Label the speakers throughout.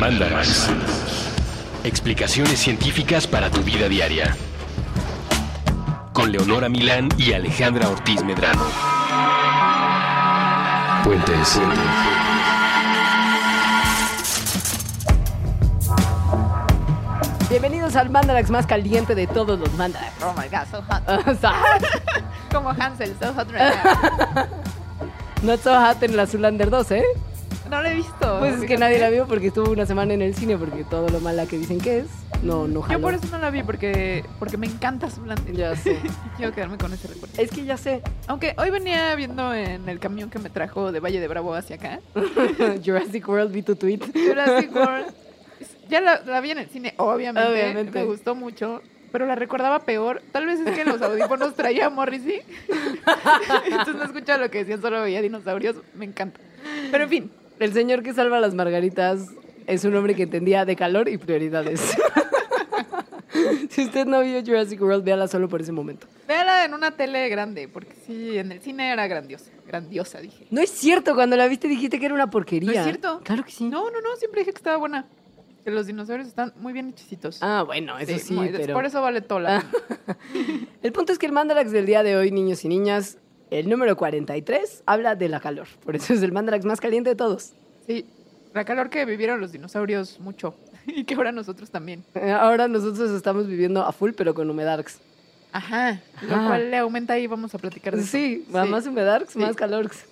Speaker 1: Mandarax. Explicaciones científicas para tu vida diaria. Con Leonora Milán y Alejandra Ortiz Medrano. Puentes.
Speaker 2: Bienvenidos al Mandarax más caliente de todos los Mandarax.
Speaker 3: Oh my god, so hot. Como Hansel, so hot right now.
Speaker 2: Not so hot en la Zulander 2, ¿eh?
Speaker 3: No lo he visto.
Speaker 2: Pues es que nadie la vio porque estuvo una semana en el cine porque todo lo mala que dicen que es, no, no
Speaker 3: Yo
Speaker 2: jaló.
Speaker 3: por eso no la vi, porque, porque me encanta su blanco.
Speaker 2: Ya sé.
Speaker 3: Quiero quedarme con ese recuerdo.
Speaker 2: Es que ya sé,
Speaker 3: Aunque hoy venía viendo en el camión que me trajo de Valle de Bravo hacia acá.
Speaker 2: Jurassic World vi tu tweet.
Speaker 3: Jurassic World. Ya la, la vi en el cine, obviamente.
Speaker 2: Obviamente.
Speaker 3: Me gustó mucho. Pero la recordaba peor. Tal vez es que los audífonos traía Morrissey. Entonces no escuchaba lo que decían, solo veía dinosaurios. Me encanta. Pero en fin,
Speaker 2: El señor que salva las margaritas es un hombre que entendía de calor y prioridades. si usted no vio Jurassic World, véala solo por ese momento.
Speaker 3: véala en una tele grande, porque sí, en el cine era grandiosa. Grandiosa, dije.
Speaker 2: No es cierto, cuando la viste dijiste que era una porquería.
Speaker 3: ¿No es cierto?
Speaker 2: Claro que sí.
Speaker 3: No, no, no, siempre dije que estaba buena. Que los dinosaurios están muy bien hechicitos.
Speaker 2: Ah, bueno, eso sí,
Speaker 3: muy-
Speaker 2: pero...
Speaker 3: Por eso vale todo la pena.
Speaker 2: El punto es que el Mandarax del día de hoy, niños y niñas, el número 43, habla de la calor. Por eso es el Mandarax más caliente de todos.
Speaker 3: Sí, la calor que vivieron los dinosaurios mucho. Y que ahora nosotros también.
Speaker 2: Eh, Ahora nosotros estamos viviendo a full, pero con Humedarx.
Speaker 3: Ajá. Lo
Speaker 2: Ajá.
Speaker 3: cual le aumenta y vamos a platicar de eso.
Speaker 2: Sí, más Humedarx,
Speaker 3: Sí.
Speaker 2: más calorx.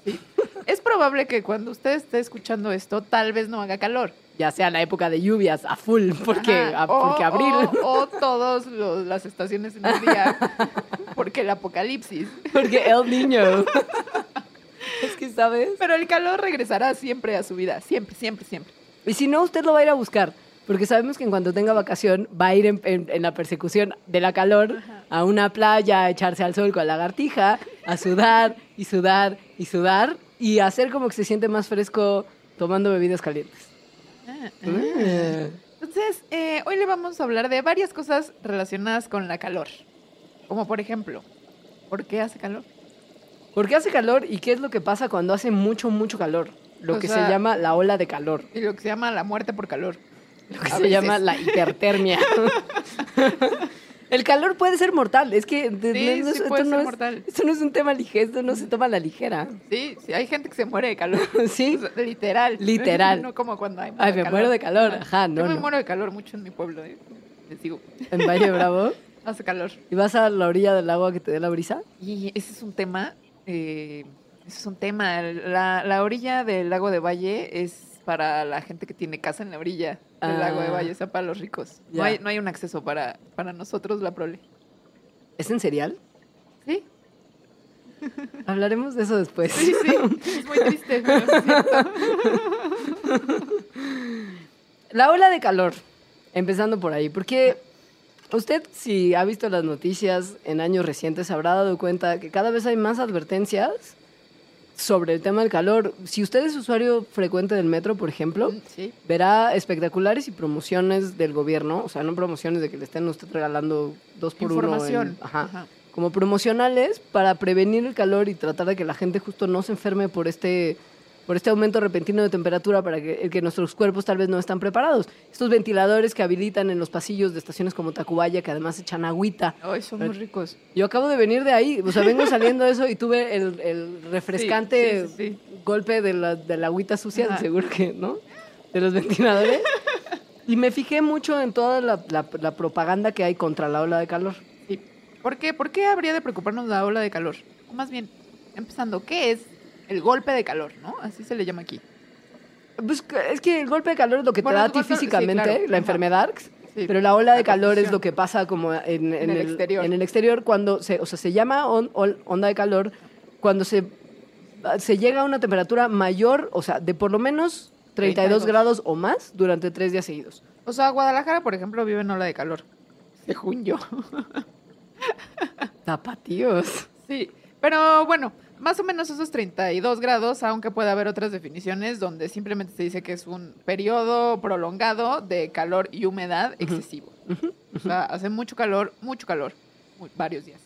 Speaker 3: Es probable que cuando usted esté escuchando esto, tal vez no haga calor.
Speaker 2: Ya sea la época de lluvias, a full, porque,
Speaker 3: Ajá.
Speaker 2: a- porque
Speaker 3: O-
Speaker 2: abril.
Speaker 3: O, o todas las estaciones en el día. Porque el apocalipsis.
Speaker 2: Porque el niño. es que, ¿sabes?
Speaker 3: Pero el calor regresará siempre a su vida. Siempre, siempre, siempre.
Speaker 2: Y si no, usted lo va a ir a buscar. Porque sabemos que en cuanto tenga vacación va a ir en, en- en la persecución de la calor a una playa, a echarse al sol con la lagartija, a sudar y sudar y sudar y hacer como que se siente más fresco tomando bebidas calientes.
Speaker 3: Ah,
Speaker 2: Mm.
Speaker 3: Entonces, eh, hoy le vamos a hablar de varias cosas relacionadas con la calor. Como por ejemplo, ¿por qué hace calor?
Speaker 2: ¿Por qué hace calor y qué es lo que pasa cuando hace mucho, mucho calor? Lo
Speaker 3: O
Speaker 2: que
Speaker 3: sea-
Speaker 2: se llama la ola de calor.
Speaker 3: Y lo que se llama la muerte por calor.
Speaker 2: Lo que
Speaker 3: A
Speaker 2: se
Speaker 3: veces.
Speaker 2: llama la hipertermia. El calor puede ser mortal. Es que
Speaker 3: Sí, sí
Speaker 2: esto
Speaker 3: puede
Speaker 2: no
Speaker 3: ser
Speaker 2: es-
Speaker 3: mortal.
Speaker 2: Esto no es un tema ligero, esto no se toma a la ligera.
Speaker 3: Sí, sí, hay gente que se muere de calor.
Speaker 2: Sí.
Speaker 3: O sea, literal.
Speaker 2: Literal.
Speaker 3: No como cuando hay
Speaker 2: Ay, me muero de calor. Ajá, no,
Speaker 3: Yo me
Speaker 2: no.
Speaker 3: muero de calor mucho en mi pueblo. eh. Les digo,
Speaker 2: En Valle Bravo.
Speaker 3: hace calor.
Speaker 2: ¿Y vas a la orilla del agua que te dé la brisa?
Speaker 3: Y ese es un tema, eh, ese es un tema. La, la orilla del lago de Valle es para la gente que tiene casa en la orilla del lago de
Speaker 2: Ah.
Speaker 3: Valle, o sea, para los ricos.
Speaker 2: Ya.
Speaker 3: No hay, no hay un acceso para, para nosotros, la prole.
Speaker 2: ¿Es en cereal?
Speaker 3: Sí,
Speaker 2: Hablaremos de eso después.
Speaker 3: sí, sí. Es muy triste, pero es cierto.
Speaker 2: La ola de calor, empezando por ahí, porque usted si ha visto las noticias en años recientes habrá dado cuenta que cada vez hay más advertencias sobre el tema del calor. Si usted es usuario frecuente del metro, por ejemplo,
Speaker 3: Sí.
Speaker 2: verá espectaculares y promociones del gobierno, o sea, no promociones de que le estén usted regalando dos por uno. en- Ajá. Como promocionales para prevenir el calor y tratar de que la gente justo no se enferme por este por este aumento repentino de temperatura para que, el que nuestros cuerpos tal vez no están preparados. Estos ventiladores que habilitan en los pasillos de estaciones como Tacubaya, que además echan agüita.
Speaker 3: Ay, son muy ricos.
Speaker 2: Yo acabo de venir de ahí, o sea, vengo saliendo de eso y tuve el, el refrescante
Speaker 3: Sí, sí, sí,
Speaker 2: golpe de la, de la agüita sucia,
Speaker 3: Ajá.
Speaker 2: seguro que, ¿no? De los ventiladores. Y me fijé mucho en toda la, la- la propaganda que hay contra la ola de calor.
Speaker 3: ¿Por qué? ¿Por qué habría de preocuparnos la ola de calor? Más bien, empezando, ¿qué es el golpe de calor, no? Así se le llama aquí.
Speaker 2: Pues es que el golpe de calor es lo que
Speaker 3: Bueno,
Speaker 2: te da a ti
Speaker 3: golpe- sí,
Speaker 2: físicamente,
Speaker 3: claro.
Speaker 2: la
Speaker 3: Ajá.
Speaker 2: enfermedad.
Speaker 3: Sí.
Speaker 2: Pero la ola de
Speaker 3: La
Speaker 2: calor es lo que pasa como en, en
Speaker 3: el exterior.
Speaker 2: En el exterior cuando se, o sea, se llama on- onda de calor cuando se se llega a una temperatura mayor, o sea, de por lo menos 32,
Speaker 3: 32.
Speaker 2: grados o más durante tres días seguidos.
Speaker 3: O sea, Guadalajara, por ejemplo, vive en ola de calor. Según yo.
Speaker 2: Tapatíos.
Speaker 3: Sí, pero bueno, más o menos esos 32 grados, aunque puede haber otras definiciones donde simplemente se dice que es un periodo prolongado de calor y humedad excesivo. O sea, hace mucho calor, mucho calor, varios días.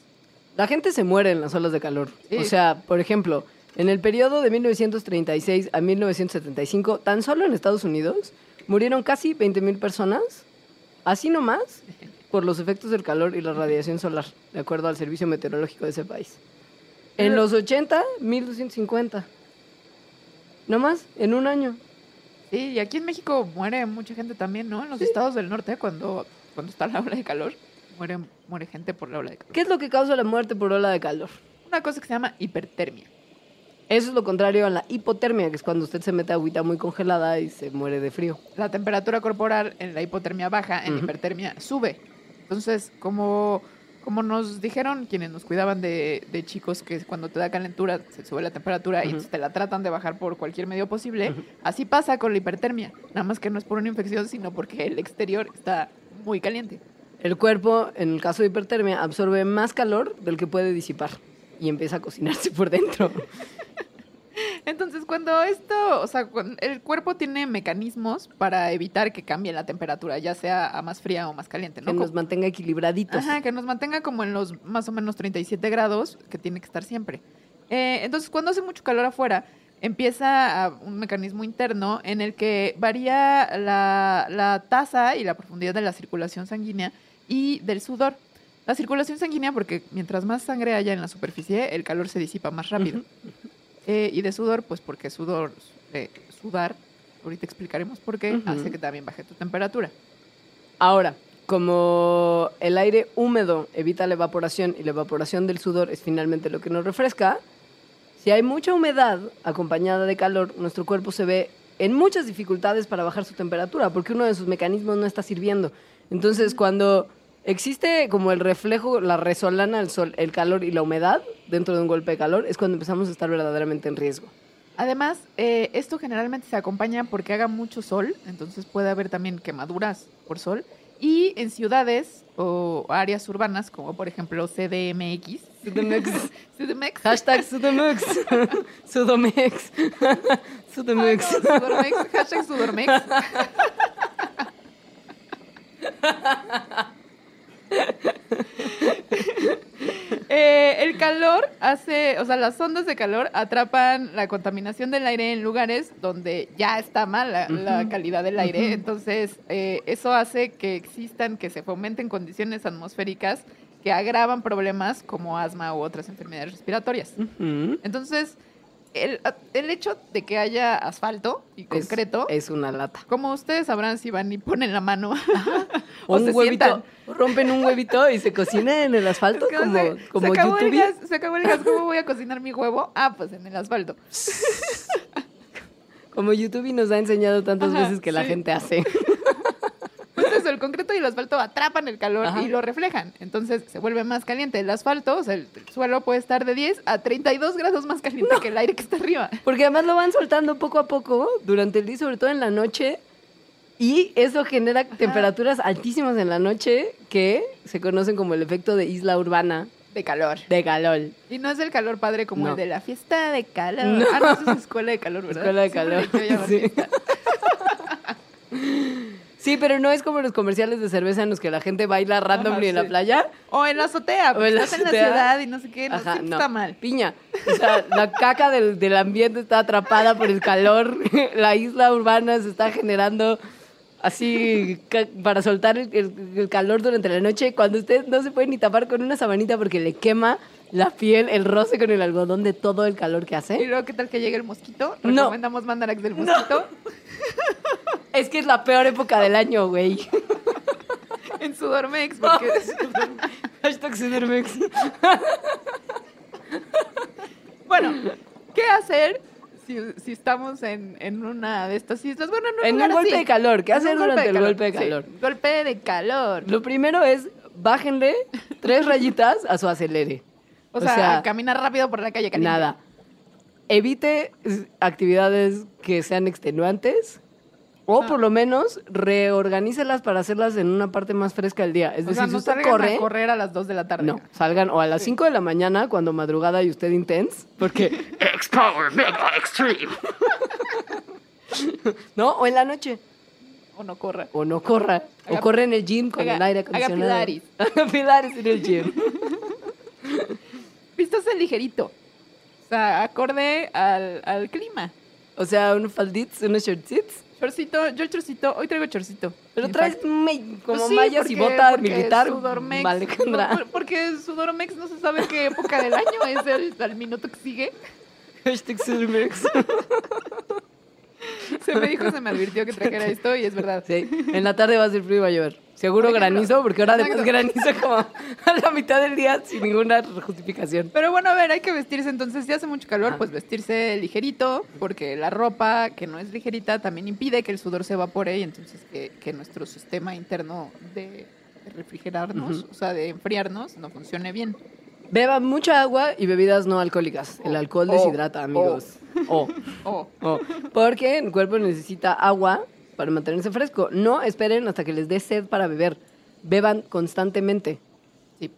Speaker 2: La gente se muere en las olas de calor.
Speaker 3: Sí.
Speaker 2: O sea, por ejemplo, en el periodo de 1936 a 1975, tan solo en Estados Unidos, murieron casi 20.000 personas, así nomás, por los efectos del calor y la radiación solar, de acuerdo al servicio meteorológico de ese país. En los 80, 1.250. Nomás, en un año.
Speaker 3: Sí, y aquí en México muere mucha gente también, ¿no? En los estados del norte, cuando, cuando está la ola de calor, muere, muere gente por la ola de calor.
Speaker 2: ¿Qué es lo que causa la muerte por ola de calor?
Speaker 3: Una cosa que se llama hipertermia.
Speaker 2: Eso es lo contrario a la hipotermia, que es cuando usted se mete agüita muy congelada y se muere de frío.
Speaker 3: La temperatura corporal en la hipotermia baja, en
Speaker 2: Ujú.
Speaker 3: hipertermia sube. Entonces, como, como nos dijeron quienes nos cuidaban de, de chicos que cuando te da calentura se sube la temperatura y entonces te la tratan de bajar por cualquier medio posible, así pasa con la hipertermia. Nada más que no es por una infección, sino porque el exterior está muy caliente.
Speaker 2: El cuerpo, en el caso de hipertermia, absorbe más calor del que puede disipar y empieza a cocinarse por dentro.
Speaker 3: Entonces, cuando esto, o sea, el cuerpo tiene mecanismos para evitar que cambie la temperatura, ya sea a más fría o más caliente, ¿no?
Speaker 2: que nos mantenga equilibraditos.
Speaker 3: Ajá, que nos mantenga como en los más o menos 37 grados, que tiene que estar siempre. Eh, entonces, cuando hace mucho calor afuera, empieza a un mecanismo interno en el que varía la, la tasa y la profundidad de la circulación sanguínea y del sudor. La circulación sanguínea, porque mientras más sangre haya en la superficie, el calor se disipa más rápido. Eh, y de sudor, pues porque sudor, eh, sudar, ahorita explicaremos por qué, hace que también baje tu temperatura.
Speaker 2: Ahora, como el aire húmedo evita la evaporación y la evaporación del sudor es finalmente lo que nos refresca, si hay mucha humedad acompañada de calor, nuestro cuerpo se ve en muchas dificultades para bajar su temperatura, porque uno de sus mecanismos no está sirviendo. Entonces, cuando existe como el reflejo, la resolana, el sol, el calor y la humedad dentro de un golpe de calor, es cuando empezamos a estar verdaderamente en riesgo.
Speaker 3: Además, eh, esto generalmente se acompaña porque haga mucho sol, entonces puede haber también quemaduras por sol. Y en ciudades o áreas urbanas, como por ejemplo CDMX,
Speaker 2: Sudomex.
Speaker 3: CDMX,
Speaker 2: Hashtag Sudomex. Sudomex. Sudomex.
Speaker 3: Ay, no, Sudormex, hashtag Sudormex. Eh, el calor hace, o sea, las ondas de calor atrapan la contaminación del aire en lugares donde ya está mal la, la calidad del aire. Entonces, eh, eso hace que existan, que se fomenten condiciones atmosféricas que agravan problemas como asma u otras enfermedades respiratorias. Entonces, el, el hecho de que haya asfalto y concreto,
Speaker 2: Es, una lata.
Speaker 3: como ustedes sabrán si van y ponen la mano
Speaker 2: O un
Speaker 3: se
Speaker 2: huevito.
Speaker 3: sientan.
Speaker 2: Rompen un huevito y se cocina en el asfalto
Speaker 3: Es que
Speaker 2: como,
Speaker 3: se,
Speaker 2: como
Speaker 3: se acabó el gas, se acabó el gas, ¿cómo voy a cocinar mi huevo? Ah, pues en el asfalto.
Speaker 2: Como YouTube nos ha enseñado tantas
Speaker 3: Ajá,
Speaker 2: veces que la gente hace.
Speaker 3: El concreto y el asfalto atrapan el calor
Speaker 2: Ajá.
Speaker 3: y lo reflejan. Entonces se vuelve más caliente. El asfalto, o sea, el, el suelo puede estar de 10 a 32 grados más caliente que el aire que está arriba.
Speaker 2: Porque además lo van soltando poco a poco durante el día, sobre todo en la noche. Y eso genera temperaturas altísimas en la noche que se conocen como el efecto de isla urbana
Speaker 3: De calor.
Speaker 2: de calor.
Speaker 3: Y no es el calor padre como
Speaker 2: No.
Speaker 3: el de la fiesta de calor.
Speaker 2: No.
Speaker 3: Ah, no, eso es escuela de calor, ¿verdad?
Speaker 2: Escuela de
Speaker 3: Siempre
Speaker 2: calor. Sí. Sí, pero no es como los comerciales de cerveza en los que la gente baila randomly en la playa.
Speaker 3: O en la azotea, porque
Speaker 2: en la
Speaker 3: estás en la ciudad y no sé qué, no,
Speaker 2: Ajá, no.
Speaker 3: está mal.
Speaker 2: Piña. O sea, la caca del, del ambiente está atrapada por el calor. La isla urbana se está generando así para soltar el, el- el calor durante la noche. Cuando usted no se puede ni tapar con una sabanita porque le quema la piel, el roce con el algodón de todo el calor que
Speaker 3: Y
Speaker 2: hace.
Speaker 3: luego, ¿qué tal que llegue el mosquito?
Speaker 2: No.
Speaker 3: Recomendamos Mandarax del mosquito
Speaker 2: Es que es la peor época del año, güey.
Speaker 3: en Sudormex, porque
Speaker 2: Hashtag Sudermex.
Speaker 3: Bueno, ¿qué hacer si, si estamos en, en una de estas islas? Bueno, en un,
Speaker 2: En un golpe
Speaker 3: así.
Speaker 2: de calor. ¿Qué hacer durante el golpe de
Speaker 3: sí,
Speaker 2: calor?
Speaker 3: golpe de calor.
Speaker 2: Lo primero es bájenle tres rayitas a su acelere.
Speaker 3: O sea, caminar rápido por la calle caliente.
Speaker 2: Nada. evite actividades que sean extenuantes. O por lo menos reorganícelas para hacerlas en una parte más fresca del día. Es
Speaker 3: o
Speaker 2: decir,
Speaker 3: sea,
Speaker 2: si
Speaker 3: no
Speaker 2: usted
Speaker 3: salgan
Speaker 2: corre,
Speaker 3: a correr a las 2 de la tarde.
Speaker 2: no, salgan o a las 5 de la mañana cuando madrugada y usted intense, porque X-Power Mega Extreme. no, o en la noche.
Speaker 3: O no corra.
Speaker 2: O no corra.
Speaker 3: Haga-
Speaker 2: o corre en el gym con
Speaker 3: haga-
Speaker 2: el aire
Speaker 3: haga
Speaker 2: acondicionado. Haga pilates en el gym.
Speaker 3: Vístase ligerito. O sea, acorde al, al clima.
Speaker 2: O sea, unos faldits, unos shortits.
Speaker 3: Chorcito, yo el chorcito, hoy traigo chorcito.
Speaker 2: Pero traes me- como
Speaker 3: sí,
Speaker 2: mallas y
Speaker 3: porque-
Speaker 2: bota
Speaker 3: porque
Speaker 2: militar.
Speaker 3: Sudormex,
Speaker 2: Alejandra.
Speaker 3: no, porque Sudormex no se sabe qué época del año es el, al minuto que sigue.
Speaker 2: Hashtag Sudormex.
Speaker 3: Se me dijo, se me advirtió que trajera esto y es verdad.
Speaker 2: Sí, en la tarde va a ser frío y va a llover. Seguro granizo, porque ahora
Speaker 3: Exacto.
Speaker 2: graniza como a la mitad del día sin ninguna justificación.
Speaker 3: Pero bueno, a ver, hay que vestirse entonces. Si hace mucho calor, pues vestirse ligerito, porque la ropa que no es ligerita también impide que el sudor se evapore y entonces que, que nuestro sistema interno de refrigerarnos, o sea, de enfriarnos, no funcione bien.
Speaker 2: Beba mucha agua y bebidas no alcohólicas. El
Speaker 3: Oh,
Speaker 2: alcohol
Speaker 3: oh,
Speaker 2: deshidrata, amigos. O,
Speaker 3: Oh,
Speaker 2: o. Porque el cuerpo necesita agua para mantenerse fresco. No esperen hasta que les dé sed para beber. Beban constantemente.
Speaker 3: sí.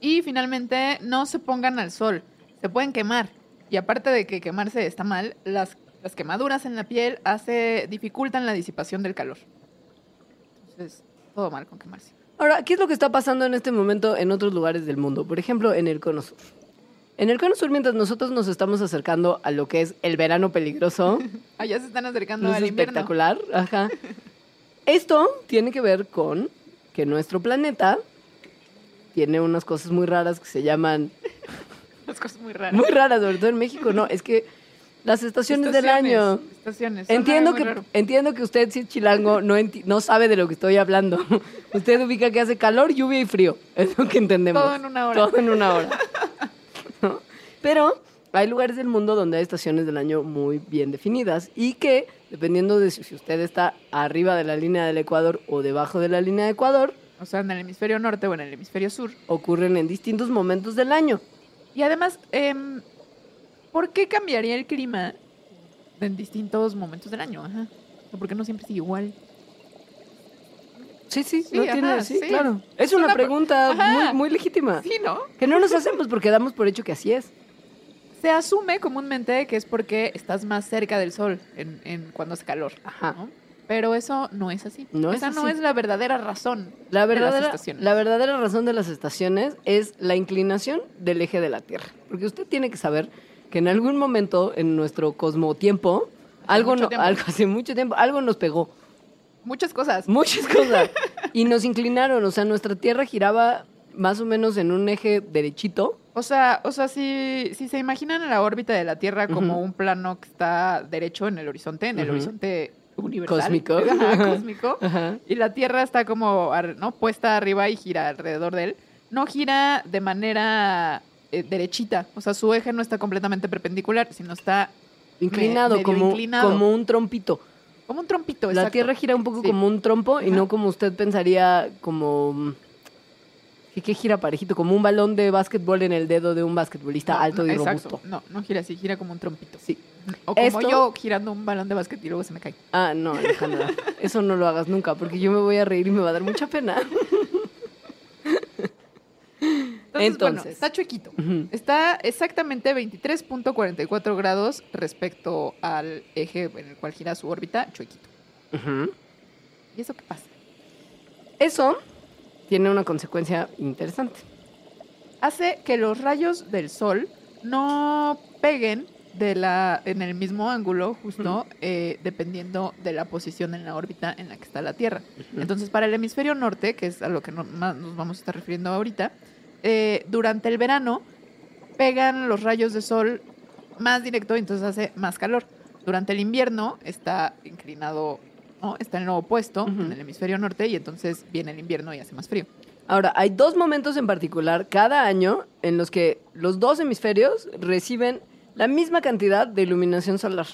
Speaker 3: Y finalmente, no se pongan al sol, se pueden quemar. Y aparte de que quemarse está mal, las, las quemaduras en la piel hace, dificultan la disipación del calor. Entonces, todo mal con quemarse.
Speaker 2: Ahora, ¿qué es lo que está pasando en este momento en otros lugares del mundo? Por ejemplo, en el Cono Sur. En el Cono Sur, mientras nosotros nos estamos acercando a lo que es el verano peligroso,
Speaker 3: Allá se están acercando al invierno.
Speaker 2: espectacular, ajá. Esto tiene que ver con que nuestro planeta tiene unas cosas muy raras que se llaman
Speaker 3: Las cosas muy raras.
Speaker 2: muy raras, sobre todo en México, no, es que las estaciones, del año.
Speaker 3: Estaciones.
Speaker 2: Entiendo que,
Speaker 3: raro.
Speaker 2: entiendo que usted, si es chilango, no, enti- no sabe de lo que estoy hablando. Usted ubica que hace calor, lluvia y frío. Es lo que entendemos.
Speaker 3: Todo en una hora.
Speaker 2: Todo en una hora. Pero hay lugares del mundo donde hay estaciones del año muy bien definidas y que, dependiendo de si usted está arriba de la línea del Ecuador o debajo de la línea de Ecuador,
Speaker 3: O sea, en el hemisferio norte o en el hemisferio sur.
Speaker 2: ocurren en distintos momentos del año.
Speaker 3: Y además, em, ¿por qué cambiaría el clima en distintos momentos del año? Ajá. O sea, ¿Por qué no siempre sigue igual?
Speaker 2: Sí, sí,
Speaker 3: Sí,
Speaker 2: no
Speaker 3: ajá,
Speaker 2: tiene, sí,
Speaker 3: sí.
Speaker 2: claro. Es
Speaker 3: Es
Speaker 2: una
Speaker 3: una pre-
Speaker 2: pregunta muy, muy legítima.
Speaker 3: Sí, ¿no?
Speaker 2: Que no nos hacemos porque damos por hecho que así es.
Speaker 3: Se asume comúnmente que es porque estás más cerca del sol en, en cuando hace calor.
Speaker 2: Ajá.
Speaker 3: ¿no? Pero eso no es así.
Speaker 2: No es
Speaker 3: Esa no es la verdadera razón
Speaker 2: La
Speaker 3: de las
Speaker 2: verdadera,
Speaker 3: estaciones.
Speaker 2: la verdadera razón de las estaciones es la inclinación del eje de la Tierra. Porque usted tiene que saber que en algún momento en nuestro cosmotiempo, algo, no-
Speaker 3: tiempo.
Speaker 2: algo hace mucho tiempo, algo nos pegó.
Speaker 3: Muchas cosas.
Speaker 2: Muchas cosas. y nos inclinaron. O sea, nuestra Tierra giraba más o menos en un eje derechito.
Speaker 3: O sea, o sea, si, si se imaginan la órbita de la Tierra como un plano que está derecho en el horizonte, en el horizonte universal.
Speaker 2: Cósmico.
Speaker 3: Ajá, cósmico.
Speaker 2: Ajá.
Speaker 3: Y la Tierra está como ¿no? puesta arriba y gira alrededor de él. No gira de manera eh, derechita. O sea, su eje no está completamente perpendicular, sino está
Speaker 2: Inclinado, como,
Speaker 3: inclinado.
Speaker 2: como un trompito.
Speaker 3: como un trompito.
Speaker 2: La
Speaker 3: exacto.
Speaker 2: Tierra gira un poco
Speaker 3: Sí.
Speaker 2: como un trompo y no como usted pensaría como... ¿Qué, qué gira parejito? Como un balón de básquetbol en el dedo de un basquetbolista
Speaker 3: No,
Speaker 2: alto
Speaker 3: no,
Speaker 2: y
Speaker 3: exacto.
Speaker 2: robusto.
Speaker 3: No, no gira así, gira como un trompito.
Speaker 2: Sí.
Speaker 3: O como
Speaker 2: Esto-
Speaker 3: yo girando un balón de básquet y luego se me cae.
Speaker 2: Ah, no, Alejandra. Eso no lo hagas nunca porque yo me voy a reír y me va a dar mucha pena.
Speaker 3: Entonces, bueno,
Speaker 2: Entonces.
Speaker 3: está chuequito.
Speaker 2: Ujú.
Speaker 3: Está exactamente 23.44 grados respecto al eje en el cual gira su órbita, chuequito. ¿Y eso qué pasa?
Speaker 2: Eso tiene una consecuencia interesante.
Speaker 3: Hace que los rayos del sol no peguen de la, en el mismo ángulo, justo, eh, dependiendo de la posición en la órbita en la que está la Tierra. Entonces, para el hemisferio norte, que es a lo que no- más nos vamos a estar refiriendo ahorita, eh, durante el verano pegan los rayos de sol más directo y entonces hace más calor. Durante el invierno está inclinado, ¿no? está en lo opuesto,
Speaker 2: Ujú.
Speaker 3: en el hemisferio norte, y entonces viene el invierno y hace más frío.
Speaker 2: Ahora, hay dos momentos en particular cada año en los que los dos hemisferios reciben la misma cantidad de iluminación solar.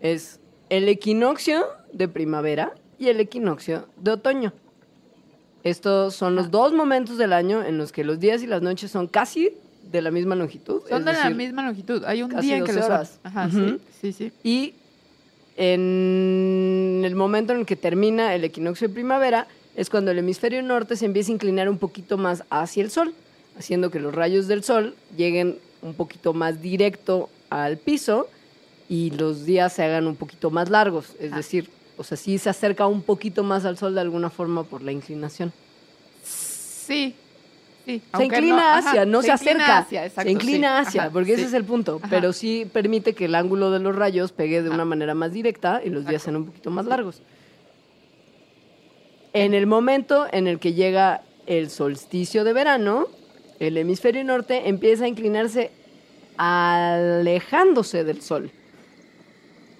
Speaker 2: Es el equinoccio de primavera y el equinoccio de otoño. Estos son los dos momentos del año en los que los días y las noches son casi de la misma longitud.
Speaker 3: Son de la misma longitud. Hay un día en que
Speaker 2: 12
Speaker 3: lo son.
Speaker 2: horas.
Speaker 3: Ajá, sí, sí, sí.
Speaker 2: Y en el momento en el que termina el equinoccio de primavera es cuando el hemisferio norte se empieza a inclinar un poquito más hacia el sol, haciendo que los rayos del sol lleguen un poquito más directo al piso y los días se hagan un poquito más largos. Es
Speaker 3: Ah.
Speaker 2: decir, o sea, sí se acerca un poquito más al sol de alguna forma por la inclinación.
Speaker 3: Sí. Sí.
Speaker 2: Se inclina hacia, no se, acerca.
Speaker 3: hacia, exacto,
Speaker 2: se inclina
Speaker 3: sí.
Speaker 2: hacia,
Speaker 3: Ajá,
Speaker 2: porque ese es el punto.
Speaker 3: Ajá.
Speaker 2: Pero sí permite que el ángulo de los rayos pegue de una manera más directa y los días sean un poquito más largos. En el momento en el que llega el solsticio de verano, el hemisferio norte empieza a inclinarse alejándose del sol.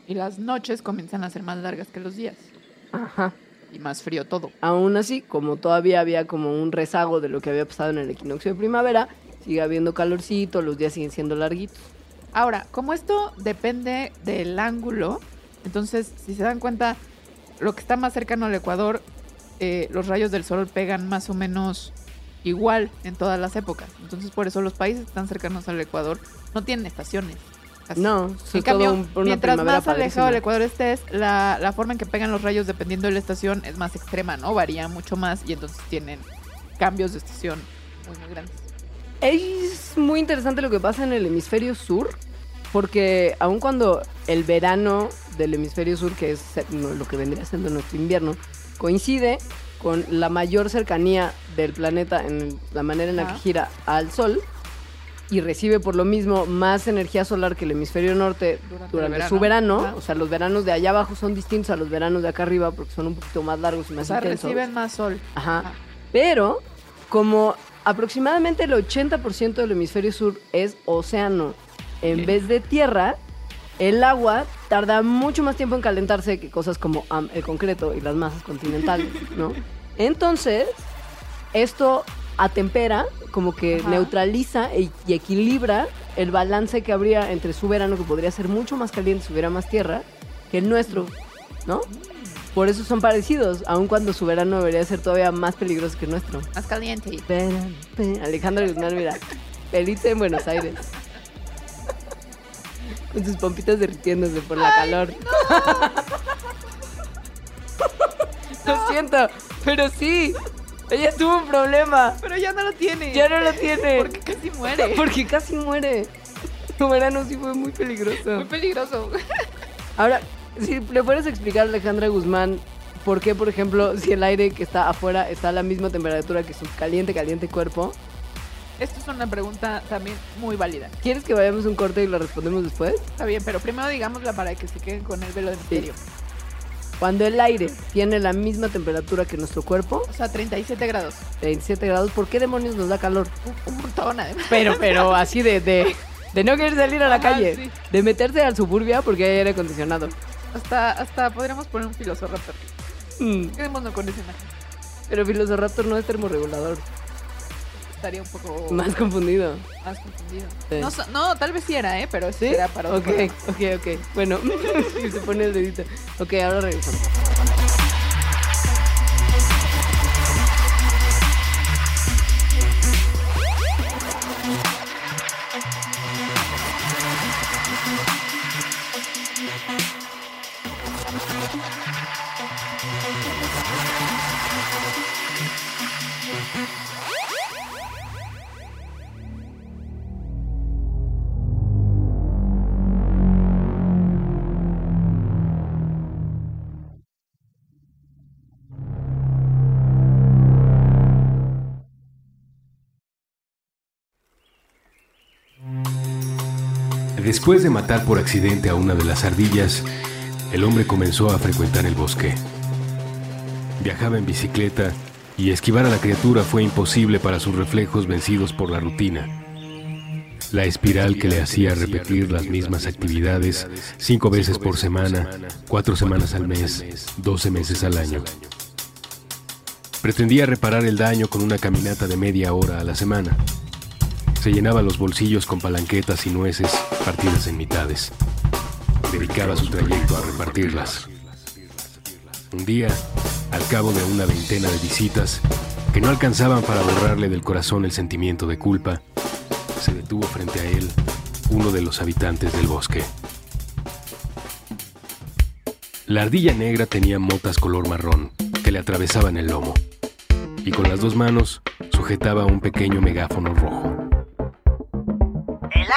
Speaker 3: Y las noches comienzan a ser más largas que los días.
Speaker 2: Ajá.
Speaker 3: Y más frío todo.
Speaker 2: Aún así, como todavía había como un rezago de lo que había pasado en el equinoccio de primavera, sigue habiendo calorcito, los días siguen siendo larguitos.
Speaker 3: Ahora, como esto depende del ángulo, entonces, si se dan cuenta, lo que está más cercano al Ecuador, eh, los rayos del sol pegan más o menos igual en todas las épocas. Entonces, por eso los países que están cercanos al Ecuador no tienen estaciones. Casi.
Speaker 2: No,
Speaker 3: En cambio,
Speaker 2: todo un- una
Speaker 3: mientras más alejado
Speaker 2: padrísima.
Speaker 3: del Ecuador estés, la, la forma en que pegan los rayos dependiendo de la estación es más extrema, ¿no? Varía mucho más y entonces tienen cambios de estación muy, muy grandes.
Speaker 2: Es muy interesante lo que pasa en el hemisferio sur, porque aun cuando el verano del hemisferio sur, que es lo que vendría siendo nuestro invierno, coincide con la mayor cercanía del planeta en la manera en la que gira al Sol y recibe por lo mismo más energía solar que el hemisferio norte
Speaker 3: Durante
Speaker 2: su verano, o sea, los veranos de allá abajo son distintos a los veranos de acá arriba porque son un poquito más largos y
Speaker 3: O
Speaker 2: más
Speaker 3: sea,
Speaker 2: intensos.
Speaker 3: reciben más sol.
Speaker 2: Ajá. Pero como aproximadamente el 80% del hemisferio sur es océano en vez de tierra, el agua tarda mucho más tiempo en calentarse que cosas como el concreto y las masas continentales, ¿no? Entonces, esto atempera, como que
Speaker 3: Ajá.
Speaker 2: neutraliza y equilibra el balance que habría entre su verano, que podría ser mucho más caliente si hubiera más tierra, que el nuestro, ¿no? Por eso son parecidos, aun cuando su verano debería ser todavía más peligroso que el nuestro.
Speaker 3: Más caliente.
Speaker 2: Verano, Alejandro Guzmán, mira, feliz en Buenos Aires. Con sus pompitas derritiéndose por la calor. Lo siento, pero sí, ella tuvo un problema.
Speaker 3: Pero ya no lo tiene.
Speaker 2: Ya no lo tiene.
Speaker 3: Porque casi muere.
Speaker 2: Porque casi muere. Su verano sí fue muy peligroso.
Speaker 3: Muy peligroso.
Speaker 2: Ahora, si le puedes explicar a Alejandra Guzmán por qué, por ejemplo, si el aire que está afuera está a la misma temperatura que su caliente, caliente cuerpo,
Speaker 3: Esto es una pregunta también muy válida.
Speaker 2: ¿quieres que vayamos un corte y lo respondemos después?
Speaker 3: Está bien, pero primero digámosla para que se queden con el velo de misterio.
Speaker 2: Cuando el aire tiene la misma temperatura que nuestro cuerpo,
Speaker 3: O sea, 37 grados.
Speaker 2: 27 grados, ¿por qué demonios nos da calor?
Speaker 3: Un, un montón, además.
Speaker 2: Pero, pero así de, de, de no querer salir a la
Speaker 3: Ajá,
Speaker 2: calle,
Speaker 3: sí.
Speaker 2: de meterse al suburbia porque hay aire acondicionado.
Speaker 3: Hasta, hasta podríamos poner un filosofraptor.
Speaker 2: Mm,
Speaker 3: Quedémonos con esa imagen.
Speaker 2: pero Velociraptor no es termorregulador,
Speaker 3: Estaría un poco
Speaker 2: más confundido.
Speaker 3: más confundido.
Speaker 2: Sí.
Speaker 3: No, tal vez sí era, ¿eh? Pero
Speaker 2: ¿Sí?
Speaker 3: era para otro
Speaker 2: Ok,
Speaker 3: programa.
Speaker 2: ok, ok. Bueno, se pone el dedito. Ok, ahora regresamos.
Speaker 1: Después de matar por accidente a una de las ardillas, el hombre comenzó a frecuentar el bosque. Viajaba en bicicleta y esquivar a la criatura fue imposible para sus reflejos vencidos por la rutina. La espiral que le hacía repetir las mismas actividades cinco veces por semana, cuatro semanas al mes, doce meses al año. Pretendía reparar el daño con una caminata de media hora a la semana. Se llenaba los bolsillos con palanquetas y nueces partidas en mitades. Dedicaba su trayecto a repartirlas. Un día, al cabo de una veintena de visitas, que no alcanzaban para borrarle del corazón el sentimiento de culpa, se detuvo frente a él uno de los habitantes del bosque. La ardilla negra tenía motas color marrón que le atravesaban el lomo y con las dos manos sujetaba un pequeño megáfono rojo.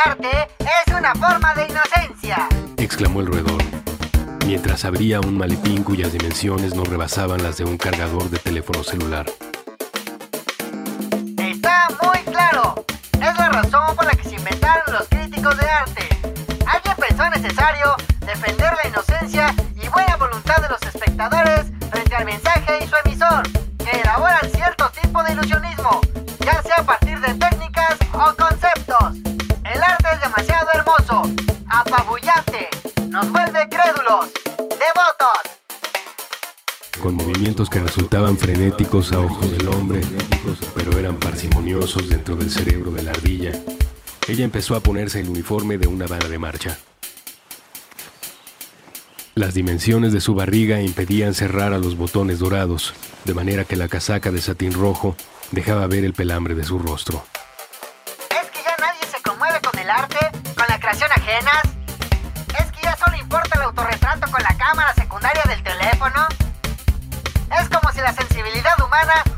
Speaker 4: Arte es una forma de inocencia.
Speaker 1: exclamó el roedor, mientras abría un maletín cuyas dimensiones no rebasaban las de un cargador de teléfono celular.
Speaker 4: Está muy claro. Es la razón por la que se inventaron los críticos de arte. Alguien pensó necesario
Speaker 1: movimientos que resultaban frenéticos a ojos del hombre, pero eran parsimoniosos dentro del cerebro de la ardilla. Ella empezó a ponerse el uniforme de una bala de marcha. Las dimensiones de su barriga impedían cerrar a los botones dorados, de manera que la casaca de satín rojo dejaba ver el pelambre de su rostro.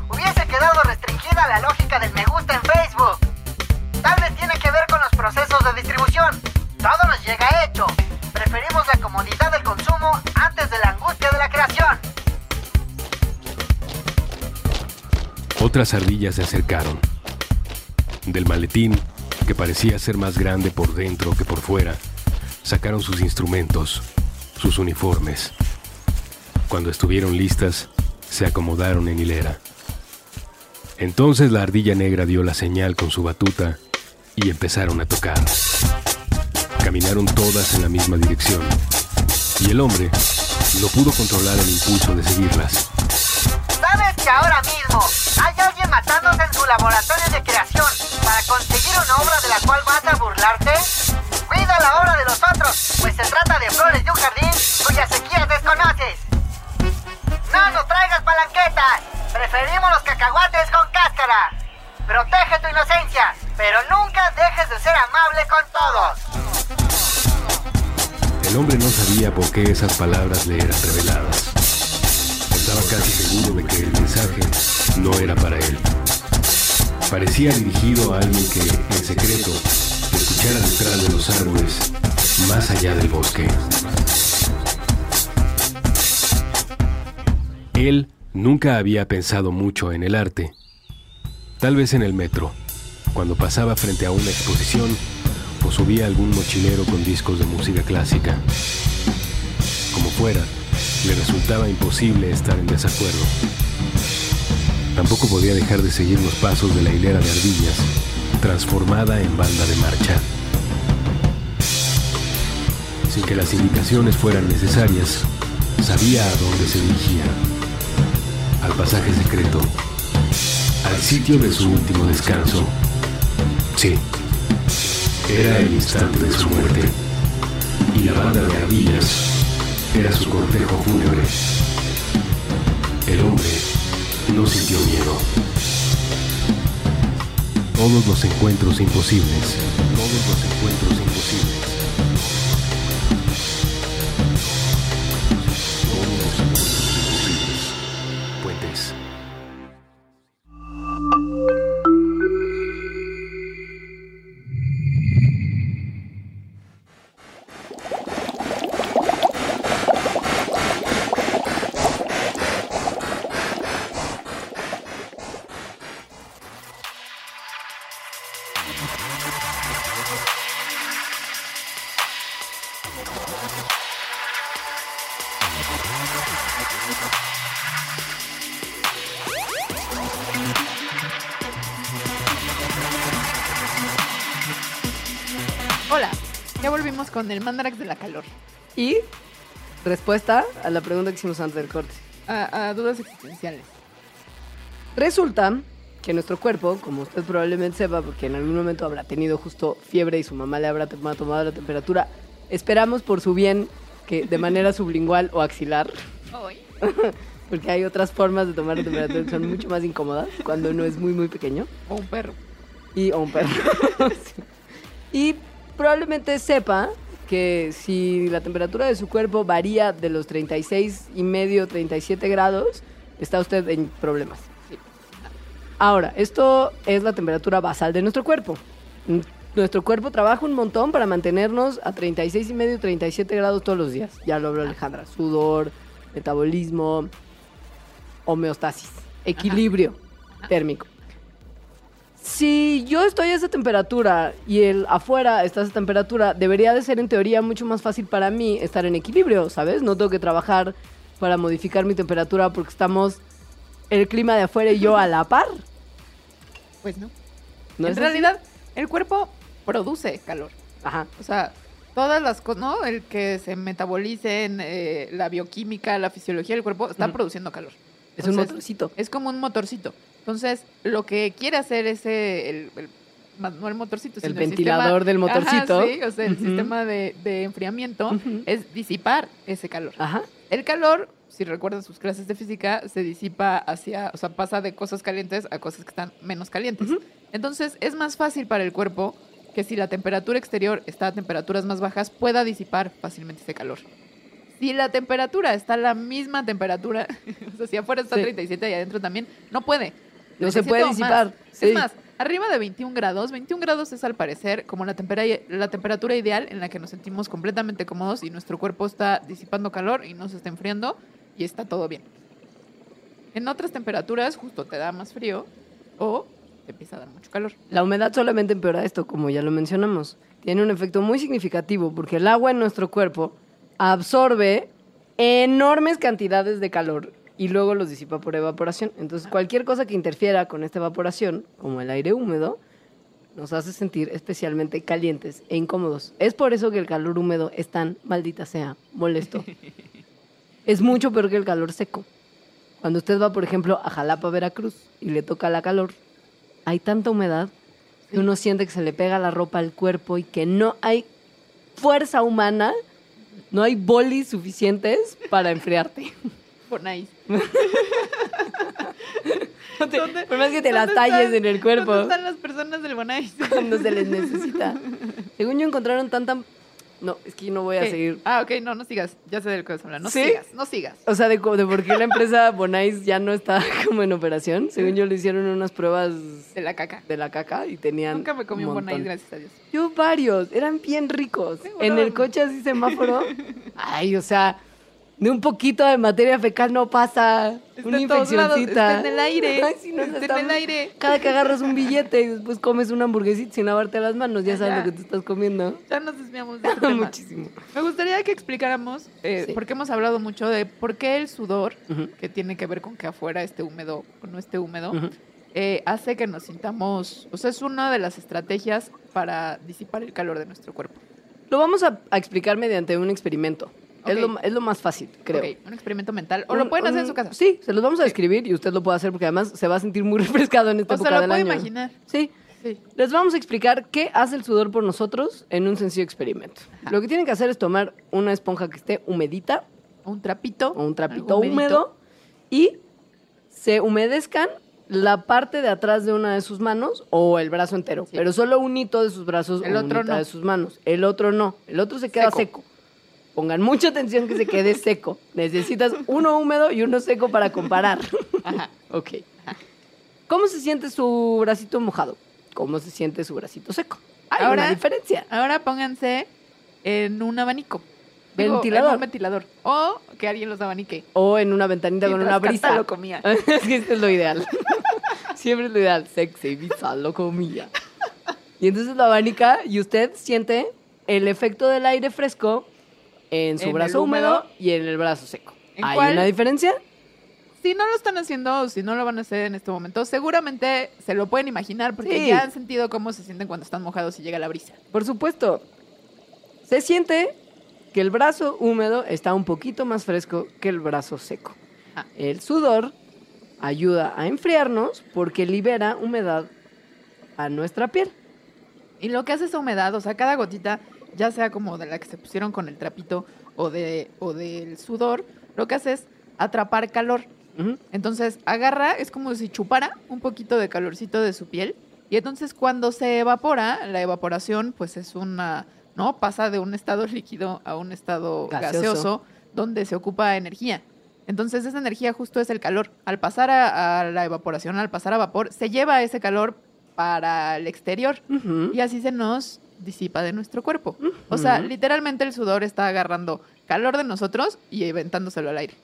Speaker 4: Hubiese quedado restringida la lógica del me gusta en Facebook. Tal vez tiene que ver con los procesos de distribución. Todo nos llega hecho. Preferimos la comodidad del consumo antes de la angustia de la creación.
Speaker 1: Otras ardillas se acercaron. Del maletín, que parecía ser más grande por dentro que por fuera, sacaron sus instrumentos, sus uniformes. Cuando estuvieron listas, se acomodaron en hilera. Entonces la ardilla negra dio la señal con su batuta y empezaron a tocar. Caminaron todas en la misma dirección y el hombre no pudo controlar el impulso de seguirlas.
Speaker 4: ¿Sabes que ahora mismo hay alguien matándose en su laboratorio de creación para conseguir una obra de la cual vas a burlarte? Cuida la obra de los otros, pues se trata de flores de un jardín cuyas sequías desconoces. No nos traigas palanquetas, preferimos los cacahuates con cáscara. Protege tu inocencia, pero nunca dejes de ser amable con todos.
Speaker 1: El hombre no sabía por qué esas palabras le eran reveladas. Estaba casi seguro de que el mensaje no era para él. Parecía dirigido a alguien que, en secreto, escuchara detrás de los árboles, más allá del bosque. Él nunca había pensado mucho en el arte. Tal vez en el metro, cuando pasaba frente a una exposición o subía algún mochilero con discos de música clásica. Como fuera, le resultaba imposible estar en desacuerdo. Tampoco podía dejar de seguir los pasos de la hilera de ardillas, transformada en banda de marcha. Sin que las indicaciones fueran necesarias, sabía a dónde se dirigía. Al pasaje secreto, al sitio de su último descanso. Sí, era el instante de su muerte. Y la banda de ardillas era su cortejo fúnebre. El hombre no sintió miedo. Todos los encuentros imposibles. Todos los encuentros imposibles.
Speaker 3: El Mandarax de la calor.
Speaker 2: Y respuesta a la pregunta que hicimos antes del corte.
Speaker 3: A, a dudas existenciales.
Speaker 2: Resulta que nuestro cuerpo, como usted probablemente sepa, porque en algún momento habrá tenido justo fiebre y su mamá le habrá tomado, tomado la temperatura, esperamos por su bien que de manera sublingual o axilar, porque hay otras formas de tomar la temperatura que son mucho más incómodas cuando uno es muy, muy pequeño.
Speaker 3: O un perro.
Speaker 2: Y, o un perro. Sí. Y probablemente sepa que si la temperatura de su cuerpo varía de los 36 y medio, 37 grados, está usted en problemas. Ahora, esto es la temperatura basal de nuestro cuerpo. Nuestro cuerpo trabaja un montón para mantenernos a 36 y medio, 37 grados todos los días. Ya lo habló Alejandra. Sudor, metabolismo, homeostasis, equilibrio térmico. Si yo estoy a esa temperatura y el afuera está a esa temperatura, debería de ser en teoría mucho más fácil para mí estar en equilibrio, ¿sabes? No tengo que trabajar para modificar mi temperatura porque estamos el clima de afuera y yo a la par.
Speaker 3: Pues no.
Speaker 2: ¿No
Speaker 3: en
Speaker 2: es así?
Speaker 3: realidad, el cuerpo produce calor.
Speaker 2: Ajá.
Speaker 3: O sea, todas las cosas, ¿no? El que se metabolicen, eh, la bioquímica, la fisiología del cuerpo está produciendo calor.
Speaker 2: Es un motorcito.
Speaker 3: Es como un motorcito. Entonces, lo que quiere hacer ese, el, el- no el motorcito,
Speaker 2: El
Speaker 3: sino
Speaker 2: ventilador
Speaker 3: sistema-
Speaker 2: del motorcito.
Speaker 3: Ajá, sí, o sea, el sistema de, de enfriamiento es disipar ese calor.
Speaker 2: Ajá.
Speaker 3: El calor, si recuerdan sus clases de física, se disipa hacia, o sea, pasa de cosas calientes a cosas que están menos calientes. Entonces, es más fácil para el cuerpo que si la temperatura exterior está a temperaturas más bajas, pueda disipar fácilmente ese calor. Si la temperatura está a la misma temperatura, o sea, si afuera está
Speaker 2: Sí.
Speaker 3: 37 y adentro también, no puede.
Speaker 2: No se
Speaker 3: 37
Speaker 2: puede
Speaker 3: más.
Speaker 2: disipar. Sí.
Speaker 3: Es más, arriba de 21 grados, 21 grados es al parecer como la, tempera- la temperatura ideal en la que nos sentimos completamente cómodos y nuestro cuerpo está disipando calor y no se está enfriando y está todo bien. En otras temperaturas justo te da más frío o te empieza a dar mucho calor.
Speaker 2: La humedad solamente empeora esto, como ya lo mencionamos. Tiene un efecto muy significativo porque el agua en nuestro cuerpo absorbe enormes cantidades de calor y luego los disipa por evaporación. Entonces, cualquier cosa que interfiera con esta evaporación, como el aire húmedo, nos hace sentir especialmente calientes e incómodos. Es por eso que el calor húmedo es tan, maldita sea, molesto. es mucho peor que el calor seco. Cuando usted va, por ejemplo, a Jalapa, Veracruz, y le toca la calor, hay tanta humedad que uno siente que se le pega la ropa al cuerpo y que no hay fuerza humana, no hay bolis suficientes para enfriarte.
Speaker 3: Bonais.
Speaker 2: Por más que te las talles en el cuerpo
Speaker 3: ¿Dónde están las personas del Bonais?
Speaker 2: cuando se les necesita. Según yo encontraron tanta... No, es que yo no voy a
Speaker 3: ¿Qué?
Speaker 2: seguir.
Speaker 3: Ah, ok, no, no sigas. Ya sé de lo que vas a hablar. No
Speaker 2: ¿Sí?
Speaker 3: sigas, no sigas.
Speaker 2: O sea, de, de por qué la empresa Bonais ya no está como en operación. Según yo le hicieron unas pruebas
Speaker 3: De la caca.
Speaker 2: de la caca y tenían
Speaker 3: Nunca me comí un
Speaker 2: montón.
Speaker 3: Bonais, gracias a Dios.
Speaker 2: Yo varios, eran bien ricos.
Speaker 3: Sí,
Speaker 2: en el coche así semáforo. Ay, o sea, de un poquito de materia fecal no pasa.
Speaker 3: Está
Speaker 2: una infeccioncita.
Speaker 3: está en el aire,
Speaker 2: Ay, sí, nos
Speaker 3: está en el aire.
Speaker 2: Cada que agarras un billete y después comes una hamburguesita sin lavarte las manos, ya sabes
Speaker 3: Ya.
Speaker 2: lo que te estás comiendo.
Speaker 3: Ya nos desviamos de este.
Speaker 2: Muchísimo.
Speaker 3: Me gustaría que explicáramos, eh,
Speaker 2: Sí.
Speaker 3: porque hemos hablado mucho de por qué el sudor, que tiene que ver con que afuera esté húmedo o no esté húmedo, eh, hace que nos sintamos, o sea, es una de las estrategias para disipar el calor de nuestro cuerpo.
Speaker 2: Lo vamos a, a explicar mediante un experimento. Es, lo, es lo más fácil, creo.
Speaker 3: Ok, un experimento mental. O
Speaker 2: Un-
Speaker 3: lo pueden hacer en su casa.
Speaker 2: Sí, se los vamos a describir y usted lo puede hacer porque además se va a sentir muy refrescado en esta
Speaker 3: O se
Speaker 2: época
Speaker 3: lo
Speaker 2: del
Speaker 3: puede
Speaker 2: año.
Speaker 3: imaginar.
Speaker 2: Sí.
Speaker 3: Sí.
Speaker 2: Les vamos a explicar qué hace el sudor por nosotros en un sencillo experimento.
Speaker 3: Ajá.
Speaker 2: Lo que tienen que hacer es tomar una esponja que esté humedita
Speaker 3: Un trapito.
Speaker 2: o un trapito húmedo y se humedezcan la parte de atrás de una de sus manos o el brazo entero,
Speaker 3: Sí.
Speaker 2: pero solo un hito de sus brazos
Speaker 3: El
Speaker 2: o
Speaker 3: otro no.
Speaker 2: de sus manos. El otro no, el otro se queda
Speaker 3: Seco.
Speaker 2: seco. Pongan mucha atención que se quede seco. Necesitas uno húmedo y uno seco para comparar.
Speaker 3: Ajá.
Speaker 2: ok. ¿Cómo se siente su bracito mojado? ¿Cómo se siente su bracito seco? Hay
Speaker 3: Ahora-
Speaker 2: una diferencia.
Speaker 3: Ahora pónganse en un abanico. Digo,
Speaker 2: Ventilador.
Speaker 3: en un ventilador. O que alguien los abanique.
Speaker 2: O en una ventanita con una brisa.
Speaker 3: Cata lo comía.
Speaker 2: es que esto es lo ideal. Siempre es lo ideal. Sexy, brisa, lo comía. Y entonces lo abanica y usted siente el efecto del aire fresco en su
Speaker 3: En
Speaker 2: brazo húmedo,
Speaker 3: húmedo.
Speaker 2: y en el brazo seco.
Speaker 3: ¿En
Speaker 2: ¿Hay
Speaker 3: cuál?
Speaker 2: una diferencia?
Speaker 3: Si no lo están haciendo o si no lo van a hacer en este momento, seguramente se lo pueden imaginar porque
Speaker 2: Sí.
Speaker 3: ya han sentido cómo se sienten cuando están mojados y llega la brisa.
Speaker 2: Por supuesto. Se siente que el brazo húmedo está un poquito más fresco que el brazo seco.
Speaker 3: Ah.
Speaker 2: El sudor ayuda a enfriarnos porque libera humedad a nuestra piel.
Speaker 3: Y lo que hace esa humedad, o sea, cada gotita, ya sea como de la que se pusieron con el trapito o, de, o del sudor, lo que hace es atrapar calor. Entonces agarra, es como si chupara un poquito de calorcito de su piel Y entonces cuando se evapora, la evaporación pues es una, ¿no? Pasa de un estado líquido a un estado
Speaker 2: Gaseoso.
Speaker 3: gaseoso, donde se ocupa energía. Entonces esa energía justo es el calor. Al pasar a, a la evaporación, al pasar a vapor, se lleva ese calor para el exterior y así se nos disipa de nuestro cuerpo. O sea, literalmente el sudor está agarrando calor de nosotros y aventándoselo al aire.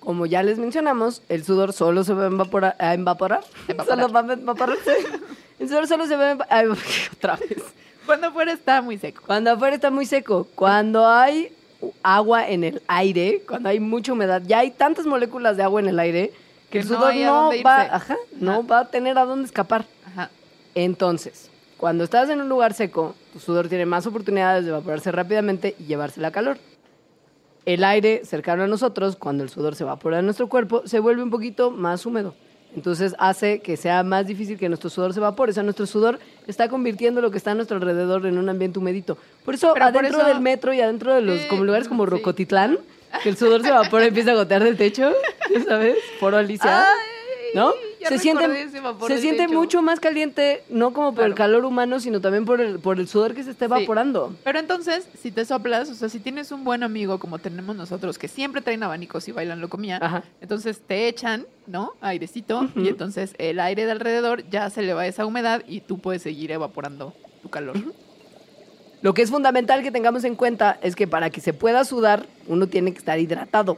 Speaker 2: Como ya les mencionamos, el sudor solo se va a evaporar. A evaporar.
Speaker 3: Evaporar.
Speaker 2: Solo va a evaporarse. El sudor solo se va a evaporar. Otra vez.
Speaker 3: Cuando afuera está muy seco.
Speaker 2: Cuando afuera está muy seco, cuando hay agua en el aire, cuando hay mucha humedad, ya hay tantas moléculas de agua en el aire que,
Speaker 3: Que
Speaker 2: el sudor no, va, ajá, no va a tener a dónde escapar.
Speaker 3: Ajá.
Speaker 2: Entonces, cuando estás en un lugar seco, tu sudor tiene más oportunidades de evaporarse rápidamente y llevarse la calor. El aire cercano a nosotros, cuando el sudor se evapora de nuestro cuerpo, se vuelve un poquito más húmedo. Entonces hace que sea más difícil que nuestro sudor se evapore. O sea, nuestro sudor está convirtiendo lo que está a nuestro alrededor en un ambiente humedito. Por eso,
Speaker 3: Pero por
Speaker 2: adentro
Speaker 3: eso-
Speaker 2: del metro y adentro de los
Speaker 3: Eh,
Speaker 2: como lugares como
Speaker 3: sí.
Speaker 2: Rocotitlán, que el sudor se evapora y empieza a gotear del techo, ¿ya sabes? Por Alicia. ¿No?
Speaker 3: Ya
Speaker 2: Se siente,
Speaker 3: recordé ese vapor
Speaker 2: se
Speaker 3: del
Speaker 2: siente
Speaker 3: techo.
Speaker 2: mucho más caliente, no como por el calor humano, sino también por el, por el sudor que se está
Speaker 3: Sí.
Speaker 2: evaporando.
Speaker 3: Pero entonces, si te soplas, o sea, si tienes un buen amigo como tenemos nosotros, que siempre traen abanicos y bailan locomía,
Speaker 2: Ajá.
Speaker 3: entonces te echan, ¿no? Airecito, y entonces el aire de alrededor ya se le va esa humedad y tú puedes seguir evaporando tu calor.
Speaker 2: Lo que es fundamental que tengamos en cuenta es que para que se pueda sudar, uno tiene que estar hidratado.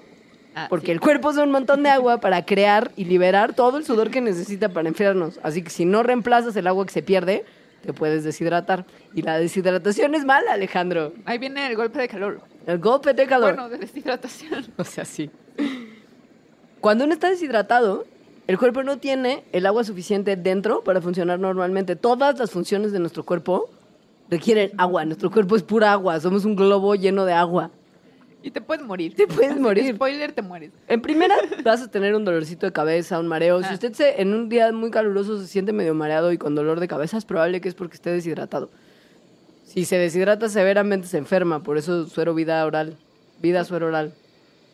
Speaker 3: Ah,
Speaker 2: Porque
Speaker 3: sí.
Speaker 2: el cuerpo es un montón de agua para crear y liberar todo el sudor que necesita para enfriarnos. Así que si no reemplazas el agua que se pierde, te puedes deshidratar. Y la deshidratación es mala, Alejandro.
Speaker 3: Ahí viene el golpe de calor.
Speaker 2: El golpe de calor.
Speaker 3: Bueno, de deshidratación.
Speaker 2: O sea, sí. Cuando uno está deshidratado, el cuerpo no tiene el agua suficiente dentro para funcionar normalmente. Todas las funciones de nuestro cuerpo requieren agua. Nuestro cuerpo es pura agua. Somos un globo lleno de agua.
Speaker 3: Y te puedes morir.
Speaker 2: Te puedes
Speaker 3: Así
Speaker 2: morir.
Speaker 3: Spoiler, te mueres.
Speaker 2: En primera, vas a tener un dolorcito de cabeza, un mareo. Si
Speaker 3: Ah.
Speaker 2: usted se, en un día muy caluroso se siente medio mareado y con dolor de cabeza, es probable que es porque esté deshidratado. Si se deshidrata severamente, se enferma. Por eso suero vida oral. Vida suero oral.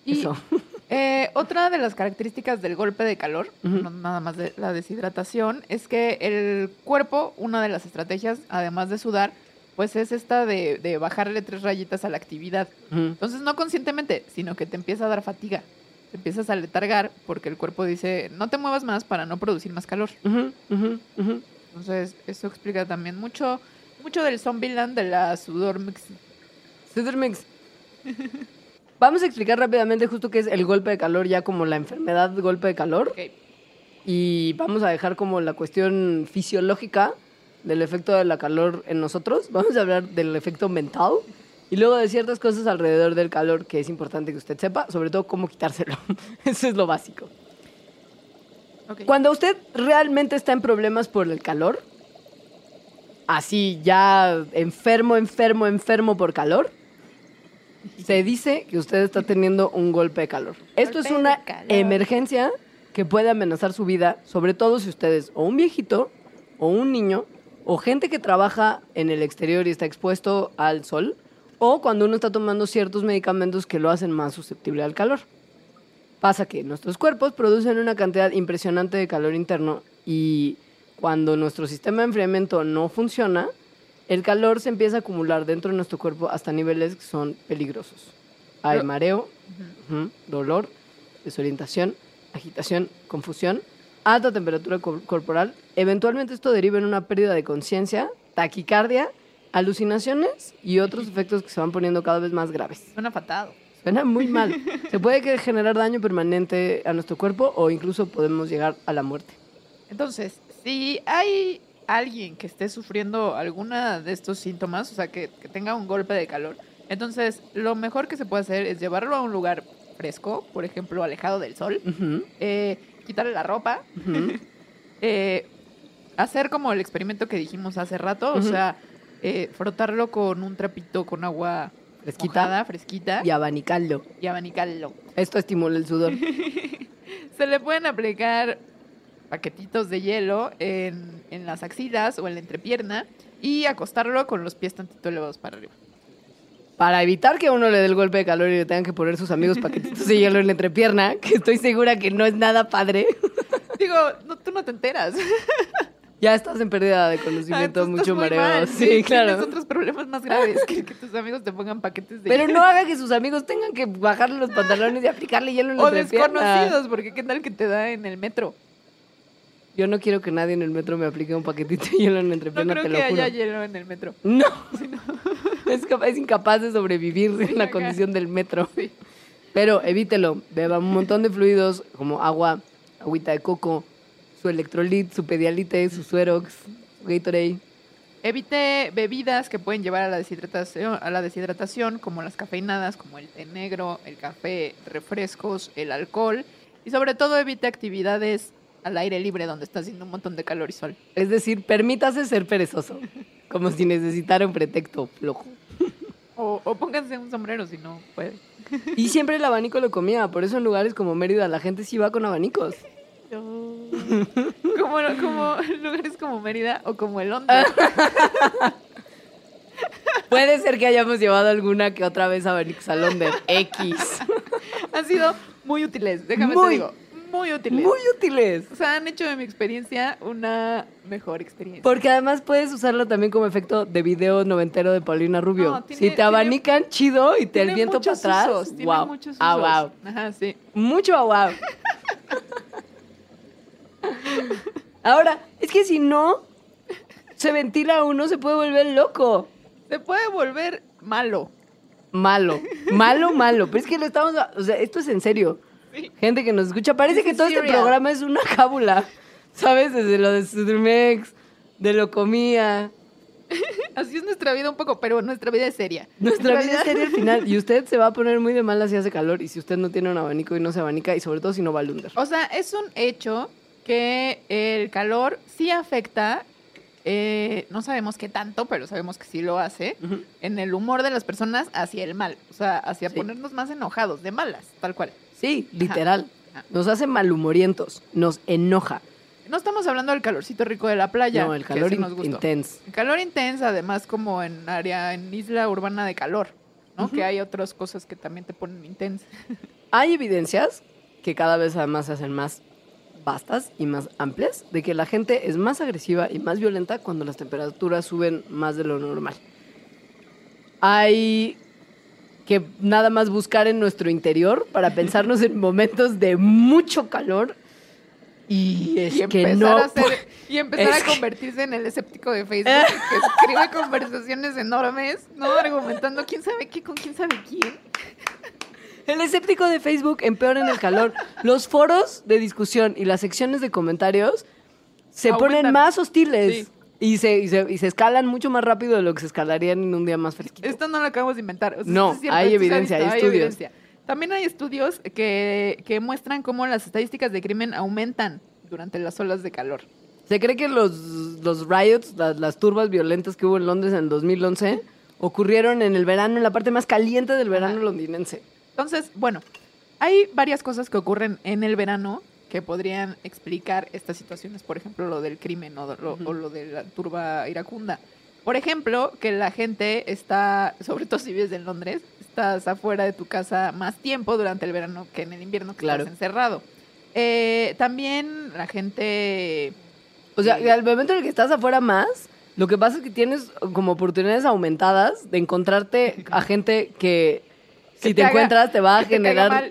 Speaker 3: Y
Speaker 2: Eso.
Speaker 3: eh, otra de las características del golpe de calor, no nada más de la deshidratación, es que el cuerpo, una de las estrategias, además de sudar, pues es esta de, de bajarle tres rayitas a la actividad. Entonces, no conscientemente, sino que te empieza a dar fatiga. Te empiezas a letargar porque el cuerpo dice, no te muevas más para no producir más calor. Entonces, eso explica también mucho, mucho del Zombieland de la sudor mix.
Speaker 2: Cedar Mix. Vamos a explicar rápidamente justo qué es el golpe de calor, ya como la enfermedad golpe de calor. Y vamos a dejar como la cuestión fisiológica del efecto de la calor en nosotros. Vamos a hablar del efecto mental. Y luego de ciertas cosas alrededor del calor que es importante que usted sepa, sobre todo cómo quitárselo. Eso es lo básico. Cuando usted realmente está en problemas por el calor, así ya enfermo, enfermo, enfermo por calor, se dice que usted está teniendo un golpe de calor. Esto es una emergencia que puede amenazar su vida, sobre todo si usted es o un viejito, o un niño, o gente que trabaja en el exterior y está expuesto al sol, o cuando uno está tomando ciertos medicamentos que lo hacen más susceptible al calor. Pasa que nuestros cuerpos producen una cantidad impresionante de calor interno y cuando nuestro sistema de enfriamiento no funciona, el calor se empieza a acumular dentro de nuestro cuerpo hasta niveles que son peligrosos. Hay mareo, dolor, desorientación, agitación, confusión, alta temperatura cor- corporal. Eventualmente esto deriva en una pérdida de conciencia, taquicardia, alucinaciones y otros efectos que se van poniendo cada vez más graves.
Speaker 3: Suena fatado.
Speaker 2: Suena muy mal. Se puede generar daño permanente a nuestro cuerpo o incluso podemos llegar a la muerte.
Speaker 3: Entonces, si hay alguien que esté sufriendo alguna de estos síntomas, o sea, que, que tenga un golpe de calor, entonces lo mejor que se puede hacer es llevarlo a un lugar fresco, por ejemplo, alejado del sol,
Speaker 2: Ujú,
Speaker 3: eh, quitarle la ropa, eh, hacer como el experimento que dijimos hace rato, o sea, eh, frotarlo con un trapito con agua
Speaker 2: Fresquita.
Speaker 3: mojada, fresquita,
Speaker 2: Y abanicarlo.
Speaker 3: y abanicarlo.
Speaker 2: Esto estimula el sudor.
Speaker 3: Se le pueden aplicar paquetitos de hielo en, en las axilas o en la entrepierna y acostarlo con los pies tantito elevados para arriba.
Speaker 2: Para evitar que a uno le dé el golpe de calor y le tengan que poner sus amigos paquetitos de hielo en la entrepierna, que estoy segura que no es nada padre.
Speaker 3: Digo, no, tú no te enteras.
Speaker 2: Ya estás en pérdida de
Speaker 3: Ah,
Speaker 2: conocimiento,
Speaker 3: estás
Speaker 2: mucho mareo.
Speaker 3: mal,
Speaker 2: Sí,
Speaker 3: Tienes
Speaker 2: claro.
Speaker 3: otros problemas más graves que que tus amigos te pongan paquetes de
Speaker 2: Pero no haga que sus amigos tengan que bajarle los pantalones y aplicarle hielo en la
Speaker 3: O
Speaker 2: entrepierna.
Speaker 3: desconocidos, porque qué tal que te da en el metro.
Speaker 2: Yo no quiero que nadie en el metro me aplique un paquetito de hielo en la
Speaker 3: No
Speaker 2: entrepierna,
Speaker 3: creo
Speaker 2: te
Speaker 3: que
Speaker 2: lo juro.
Speaker 3: haya hielo en el metro.
Speaker 2: No. Es, capa- es incapaz de sobrevivir en la
Speaker 3: acá.
Speaker 2: condición del metro.
Speaker 3: Sí.
Speaker 2: Pero evítelo. Beba un montón de fluidos como agua, agüita de coco, su electrolit, su pedialite, su suerox, su Gatorade.
Speaker 3: Evite bebidas que pueden llevar a la deshidratación, a la deshidratación, como las cafeinadas, como el té negro, el café, refrescos, el alcohol. Y sobre todo evite actividades al aire libre donde está haciendo un montón de calor y sol.
Speaker 2: Es decir, permítase ser perezoso. Como si necesitara un pretexto flojo.
Speaker 3: O, o pónganse un sombrero si no puede.
Speaker 2: Y siempre el abanico lo comía. Por eso en lugares como Mérida la gente sí va con abanicos.
Speaker 3: Como, como lugares como Mérida o como el Londres.
Speaker 2: Puede ser que hayamos llevado alguna que otra vez abanico salón de X.
Speaker 3: Han sido muy útiles, déjame
Speaker 2: Muy,
Speaker 3: te digo. Muy útiles.
Speaker 2: Muy útiles.
Speaker 3: O sea, han hecho de mi experiencia una mejor experiencia.
Speaker 2: Porque además puedes usarlo también como efecto de video noventero de Paulina Rubio.
Speaker 3: No, tiene-
Speaker 2: si te
Speaker 3: tiene-
Speaker 2: abanican chido y te el viento para atrás.
Speaker 3: usos, tiene
Speaker 2: wow.
Speaker 3: muchos
Speaker 2: Ah,
Speaker 3: usos.
Speaker 2: wow.
Speaker 3: Ajá, sí.
Speaker 2: Mucho ah, wow. Ahora, es que si no se ventila uno, se puede volver loco.
Speaker 3: Se puede volver malo.
Speaker 2: Malo, malo, malo. Pero es que lo estamos. O sea, esto es en serio.
Speaker 3: Sí.
Speaker 2: Gente que nos escucha, parece que todo este programa es una cábula. ¿Sabes? Desde lo de Sudrimex, de lo comía.
Speaker 3: Así es nuestra vida un poco, pero nuestra vida es seria.
Speaker 2: Nuestra vida es seria al final. Y usted se va a poner muy de mal si hace calor. Y si usted no tiene un abanico y no se abanica. Y sobre todo si no va al under.
Speaker 3: O sea, es un hecho que el calor sí afecta, eh, no sabemos qué tanto, pero sabemos que sí lo hace, en el humor de las personas hacia el mal. O sea, hacia
Speaker 2: Sí.
Speaker 3: ponernos más enojados, de malas, tal cual.
Speaker 2: Sí, literal.
Speaker 3: Ajá.
Speaker 2: Nos hace malhumorientos. Nos enoja.
Speaker 3: No estamos hablando del calorcito rico de la playa.
Speaker 2: no, el calor in- intenso.
Speaker 3: El calor intenso, además, como en área, en isla urbana de calor, ¿no? Que hay otras cosas que también te ponen intensa.
Speaker 2: Hay evidencias que cada vez además se hacen más vastas y más amplias de que la gente es más agresiva y más violenta cuando las temperaturas suben más de lo normal. Hay que nada más buscar en nuestro interior para pensarnos en momentos de mucho calor y es
Speaker 3: y
Speaker 2: que no
Speaker 3: a, hacer-
Speaker 2: pu-
Speaker 3: y empezar a
Speaker 2: que-
Speaker 3: convertirse en el escéptico de Facebook que escribe conversaciones enormes, ¿no? Argumentando quién sabe qué con quién sabe quién.
Speaker 2: El escéptico de Facebook empeora en el calor. Los foros de discusión y las secciones de comentarios se
Speaker 3: Aumentan.
Speaker 2: ponen más hostiles
Speaker 3: Sí.
Speaker 2: Y, se, y, se, y se escalan mucho más rápido de lo que se escalarían en un día más fresquito.
Speaker 3: Esto no lo acabamos de inventar. o sea,
Speaker 2: No,
Speaker 3: es
Speaker 2: hay evidencia,
Speaker 3: visto,
Speaker 2: hay estudios.
Speaker 3: evidencia. También hay estudios que, que muestran cómo las estadísticas de crimen aumentan durante las olas de calor.
Speaker 2: Se cree que los, los riots, las, las turbas violentas que hubo en Londres en el 2011, ocurrieron en el verano, en la parte más caliente del verano
Speaker 3: Ajá.
Speaker 2: londinense.
Speaker 3: Entonces, bueno, hay varias cosas que ocurren en el verano que podrían explicar estas situaciones, por ejemplo, lo del crimen o lo, o lo de la turba iracunda. Por ejemplo, que la gente está, sobre todo si vives en Londres, estás afuera de tu casa más tiempo durante el verano que en el invierno que
Speaker 2: Claro.
Speaker 3: estás encerrado. Eh, también la gente...
Speaker 2: O sea, que al momento en el que estás afuera más, lo que pasa es que tienes como oportunidades aumentadas de encontrarte a gente que si te,
Speaker 3: te haga-
Speaker 2: encuentras te va a generar.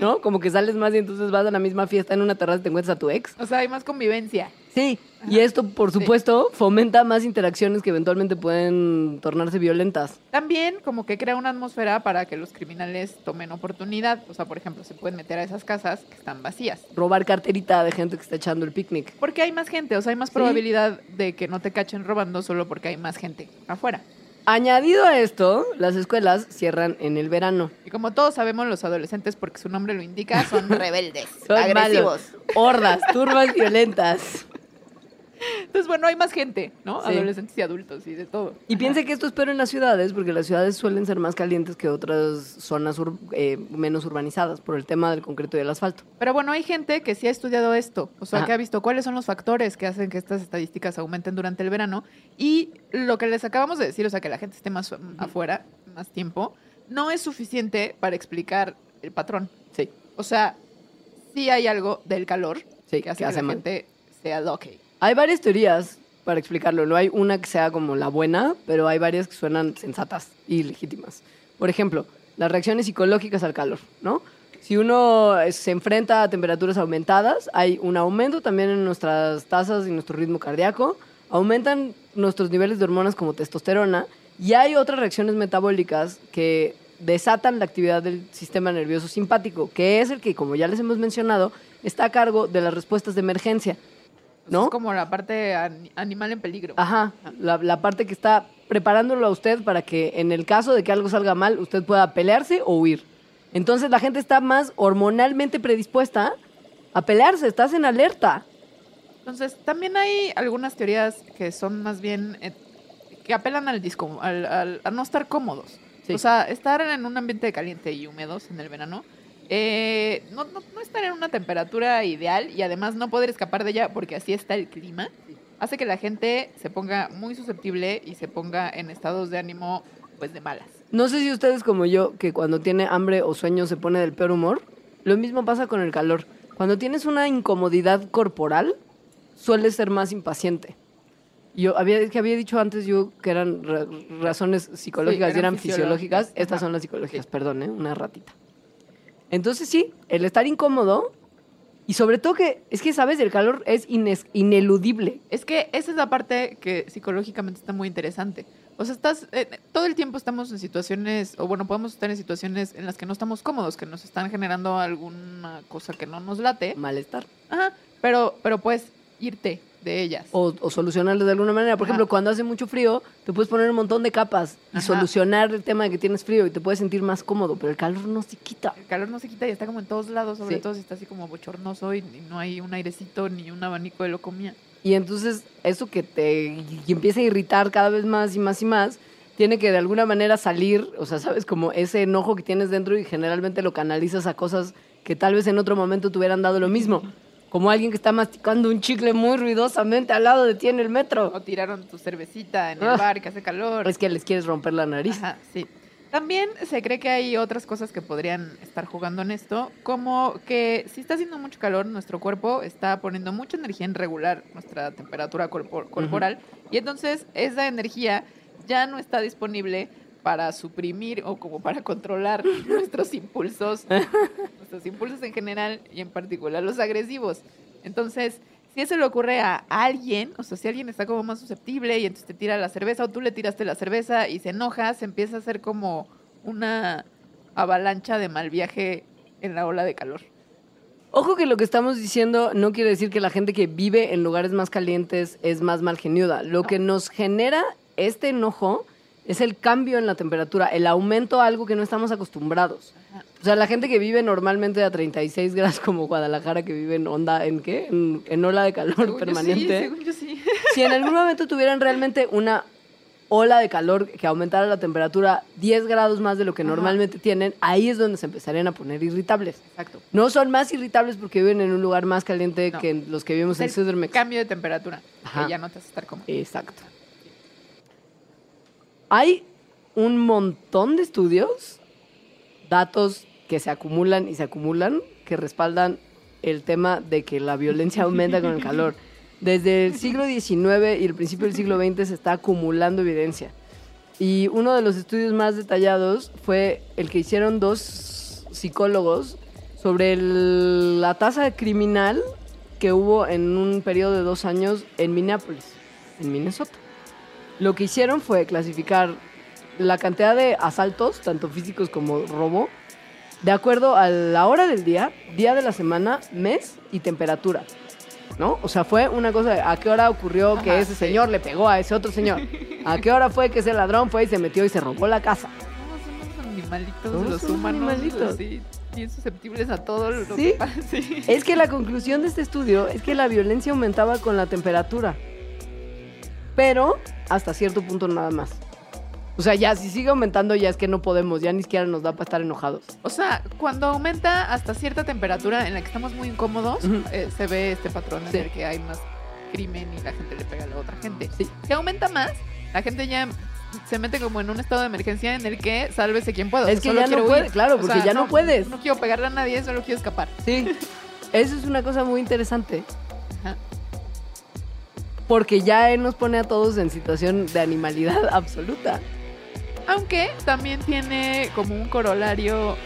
Speaker 2: ¿No? Como que sales más y entonces vas a la misma fiesta en una terraza y te encuentras a tu ex.
Speaker 3: O sea, hay más convivencia.
Speaker 2: Sí. Y esto, por supuesto, fomenta más interacciones que eventualmente pueden tornarse violentas.
Speaker 3: También como que crea una atmósfera para que los criminales tomen oportunidad. O sea, por ejemplo, se pueden meter a esas casas que están vacías.
Speaker 2: Robar carterita de gente que está echando el picnic.
Speaker 3: Porque hay más gente, o sea, hay más
Speaker 2: Sí.
Speaker 3: probabilidad de que no te cachen robando solo porque hay más gente afuera.
Speaker 2: Añadido a esto, las escuelas cierran en el verano.
Speaker 3: Y como todos sabemos, los adolescentes, porque su nombre lo indica, son rebeldes,
Speaker 2: Son
Speaker 3: agresivos.
Speaker 2: malos. Hordas, turbas violentas.
Speaker 3: Entonces, bueno, hay más gente, ¿no?
Speaker 2: Sí.
Speaker 3: Adolescentes y adultos y de todo.
Speaker 2: Y piense que esto es peor en las ciudades, porque las ciudades suelen ser más calientes que otras zonas ur- eh, menos urbanizadas por el tema del concreto y el asfalto.
Speaker 3: Pero bueno, hay gente que sí ha estudiado esto, o sea,
Speaker 2: Ajá.
Speaker 3: que ha visto cuáles son los factores que hacen que estas estadísticas aumenten durante el verano y lo que les acabamos de decir, o sea, que la gente esté más afuera más tiempo, no es suficiente para explicar el patrón.
Speaker 2: Sí,
Speaker 3: O sea, sí hay algo del calor
Speaker 2: Sí,
Speaker 3: que hace
Speaker 2: que
Speaker 3: la
Speaker 2: mal.
Speaker 3: gente sea loca.
Speaker 2: Hay varias teorías para explicarlo. No hay una que sea como la buena, pero hay varias que suenan sensatas y legítimas. Por ejemplo, las reacciones psicológicas al calor, ¿no? Si uno eh, se enfrenta a temperaturas aumentadas, hay un aumento también en nuestras tasas y nuestro ritmo cardíaco, aumentan nuestros niveles de hormonas como testosterona y hay otras reacciones metabólicas que desatan la actividad del sistema nervioso simpático, que es el que, como ya les hemos mencionado, está a cargo de las respuestas de emergencia. ¿No?
Speaker 3: Es como la parte an- animal en peligro.
Speaker 2: Ajá, la, la parte que está preparándolo a usted para que en el caso de que algo salga mal, usted pueda pelearse o huir. Entonces la gente está más hormonalmente predispuesta a pelearse, estás en alerta.
Speaker 3: Entonces, también hay algunas teorías que son más bien eh, que apelan al, disco, al, al- a no estar cómodos.
Speaker 2: Sí.
Speaker 3: O sea, estar en un ambiente caliente y húmedos en el verano, eh, no, no, no estar en una temperatura ideal y además no poder escapar de ella porque así está el clima, hace que la gente se ponga muy susceptible y se ponga en estados de ánimo pues de malas.
Speaker 2: No sé si ustedes como yo, que cuando tiene hambre o sueño se pone del peor humor, lo mismo pasa con el calor. Cuando tienes una incomodidad corporal, sueles ser más impaciente. Yo había, que había dicho antes yo que eran ra- razones psicológicas
Speaker 3: Sí,
Speaker 2: y
Speaker 3: eran
Speaker 2: eran fisiológicas.
Speaker 3: fisiológicas.
Speaker 2: Estas
Speaker 3: Ajá.
Speaker 2: son las psicológicas, perdón, ¿eh? una ratita. Entonces sí, el estar incómodo y sobre todo que, es que sabes, el calor es ines- ineludible.
Speaker 3: Es que esa es la parte que psicológicamente está muy interesante. O sea, estás, eh, todo el tiempo estamos en situaciones, o bueno, podemos estar en situaciones en las que no estamos cómodos, que nos están generando alguna cosa que no nos late.
Speaker 2: Malestar.
Speaker 3: Ajá, pero, pero puedes irte de ellas.
Speaker 2: o, o de alguna manera. Por
Speaker 3: Ajá.
Speaker 2: ejemplo, cuando hace mucho frío, te puedes poner un montón de capas y
Speaker 3: Ajá.
Speaker 2: solucionar el tema de que tienes frío y te puedes sentir más cómodo, pero el calor no se quita.
Speaker 3: El calor no se quita y está como en todos lados, sobre
Speaker 2: Sí.
Speaker 3: todo si está así como bochornoso y, no hay un airecito ni un abanico de locomía.
Speaker 2: Y entonces eso que te empieza a irritar cada vez más y más y más, tiene que de alguna manera salir, o sea, sabes, como ese enojo que tienes dentro y generalmente lo canalizas a cosas que tal vez en otro momento te hubieran dado lo mismo. Como alguien que está masticando un chicle muy ruidosamente al lado de ti en el metro.
Speaker 3: O tiraron tu cervecita en el
Speaker 2: Ah.
Speaker 3: bar que hace calor.
Speaker 2: Es que les quieres romper la nariz.
Speaker 3: Ajá, sí. También se cree que hay otras cosas que podrían estar jugando en esto, como que si está haciendo mucho calor, nuestro cuerpo está poniendo mucha energía en regular nuestra temperatura corpo- corporal y entonces esa energía ya no está disponible para suprimir o como para controlar nuestros impulsos, nuestros impulsos en general y en particular los agresivos. Entonces, si eso le ocurre a alguien, o sea, si alguien está como más susceptible y entonces te tira la cerveza o tú le tiraste la cerveza y se enoja, se empieza a hacer como una avalancha de mal viaje en la ola de calor.
Speaker 2: Ojo que lo que estamos diciendo no quiere decir que la gente que vive en lugares más calientes es más malgeniuda. Lo que nos genera este enojo es el cambio en la temperatura, el aumento a algo que no estamos acostumbrados. O sea, la gente que vive normalmente a 36 grados como Guadalajara, que vive en onda, ¿en qué? En, en ola de calor
Speaker 3: Según yo
Speaker 2: permanente.
Speaker 3: sí, según yo sí.
Speaker 2: Si en algún momento tuvieran realmente una ola de calor que aumentara la temperatura 10 grados más de lo que
Speaker 3: Ajá.
Speaker 2: normalmente tienen, ahí es donde se empezarían a poner irritables.
Speaker 3: Exacto.
Speaker 2: No son más irritables porque viven en un lugar más caliente
Speaker 3: No.
Speaker 2: que los que vivimos en
Speaker 3: Es
Speaker 2: Sudermex.
Speaker 3: cambio de temperatura,
Speaker 2: Ajá.
Speaker 3: que ya no te hace estar cómodo.
Speaker 2: Exacto. Hay un montón de estudios, datos que se acumulan y se acumulan, que respaldan el tema de que la violencia aumenta con el calor. Desde el siglo XIX y el principio del siglo XX se está acumulando evidencia. Y uno de los estudios más detallados fue el que hicieron dos psicólogos sobre la tasa criminal que hubo en un periodo de dos años en Minneapolis, en Minnesota. Lo que hicieron fue clasificar la cantidad de asaltos, tanto físicos como robo, de acuerdo a la hora del día, día de la semana, mes y temperatura. ¿No? O sea, fue una cosa de a qué hora ocurrió que ese
Speaker 3: sí.
Speaker 2: señor le pegó a ese otro señor. A qué hora fue que ese ladrón fue y se metió y se robó la casa.
Speaker 3: No, somos animalitos,
Speaker 2: Somos
Speaker 3: los
Speaker 2: unos
Speaker 3: humanos,
Speaker 2: animalitos.
Speaker 3: sí, bien susceptibles a todo lo
Speaker 2: Sí.
Speaker 3: que pasa. Sí.
Speaker 2: Es que la conclusión de este estudio es que la violencia aumentaba con la temperatura. Pero hasta cierto punto nada más. O sea, ya si sigue aumentando ya es que no podemos, ya ni siquiera nos da para estar enojados.
Speaker 3: O sea, cuando aumenta hasta cierta temperatura en la que estamos muy incómodos, eh, se ve este patrón en
Speaker 2: Sí.
Speaker 3: el que hay más crimen y la gente le pega a la otra gente.
Speaker 2: Sí.
Speaker 3: Si aumenta más, la gente ya se mete como en un estado de emergencia en el que sálvese quien pueda.
Speaker 2: Es que
Speaker 3: solo
Speaker 2: ya no
Speaker 3: quiero
Speaker 2: puede,
Speaker 3: huir.
Speaker 2: claro, porque ya no puedes.
Speaker 3: No quiero pegarle a nadie, solo quiero escapar.
Speaker 2: Sí. Eso es una cosa muy interesante. Porque ya él nos pone a todos en situación de animalidad absoluta.
Speaker 3: Aunque también tiene como un corolario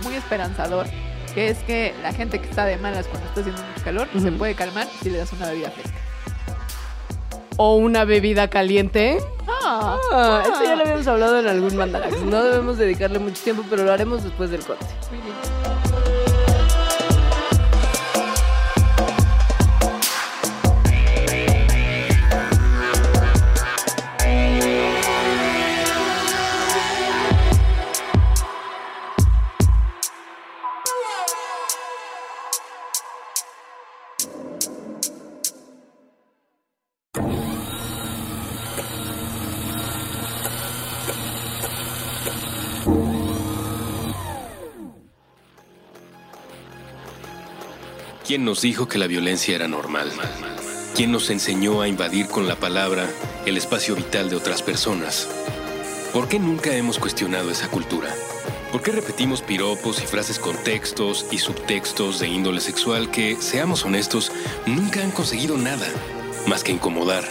Speaker 3: mm, muy esperanzador, que es que la gente que está de malas cuando está haciendo mucho calor se puede calmar si le das una bebida fresca.
Speaker 2: O una bebida caliente.
Speaker 3: Ah,
Speaker 2: Ah, esto ya lo habíamos hablado en algún mandarax. No debemos dedicarle mucho tiempo, pero lo haremos después del corte.
Speaker 3: muy bien.
Speaker 1: ¿Quién nos dijo que la violencia era normal? ¿Quién nos enseñó a invadir con la palabra el espacio vital de otras personas? ¿Por qué nunca hemos cuestionado esa cultura? ¿Por qué repetimos piropos y frases con textos y subtextos de índole sexual que, seamos honestos, nunca han conseguido nada más que incomodar?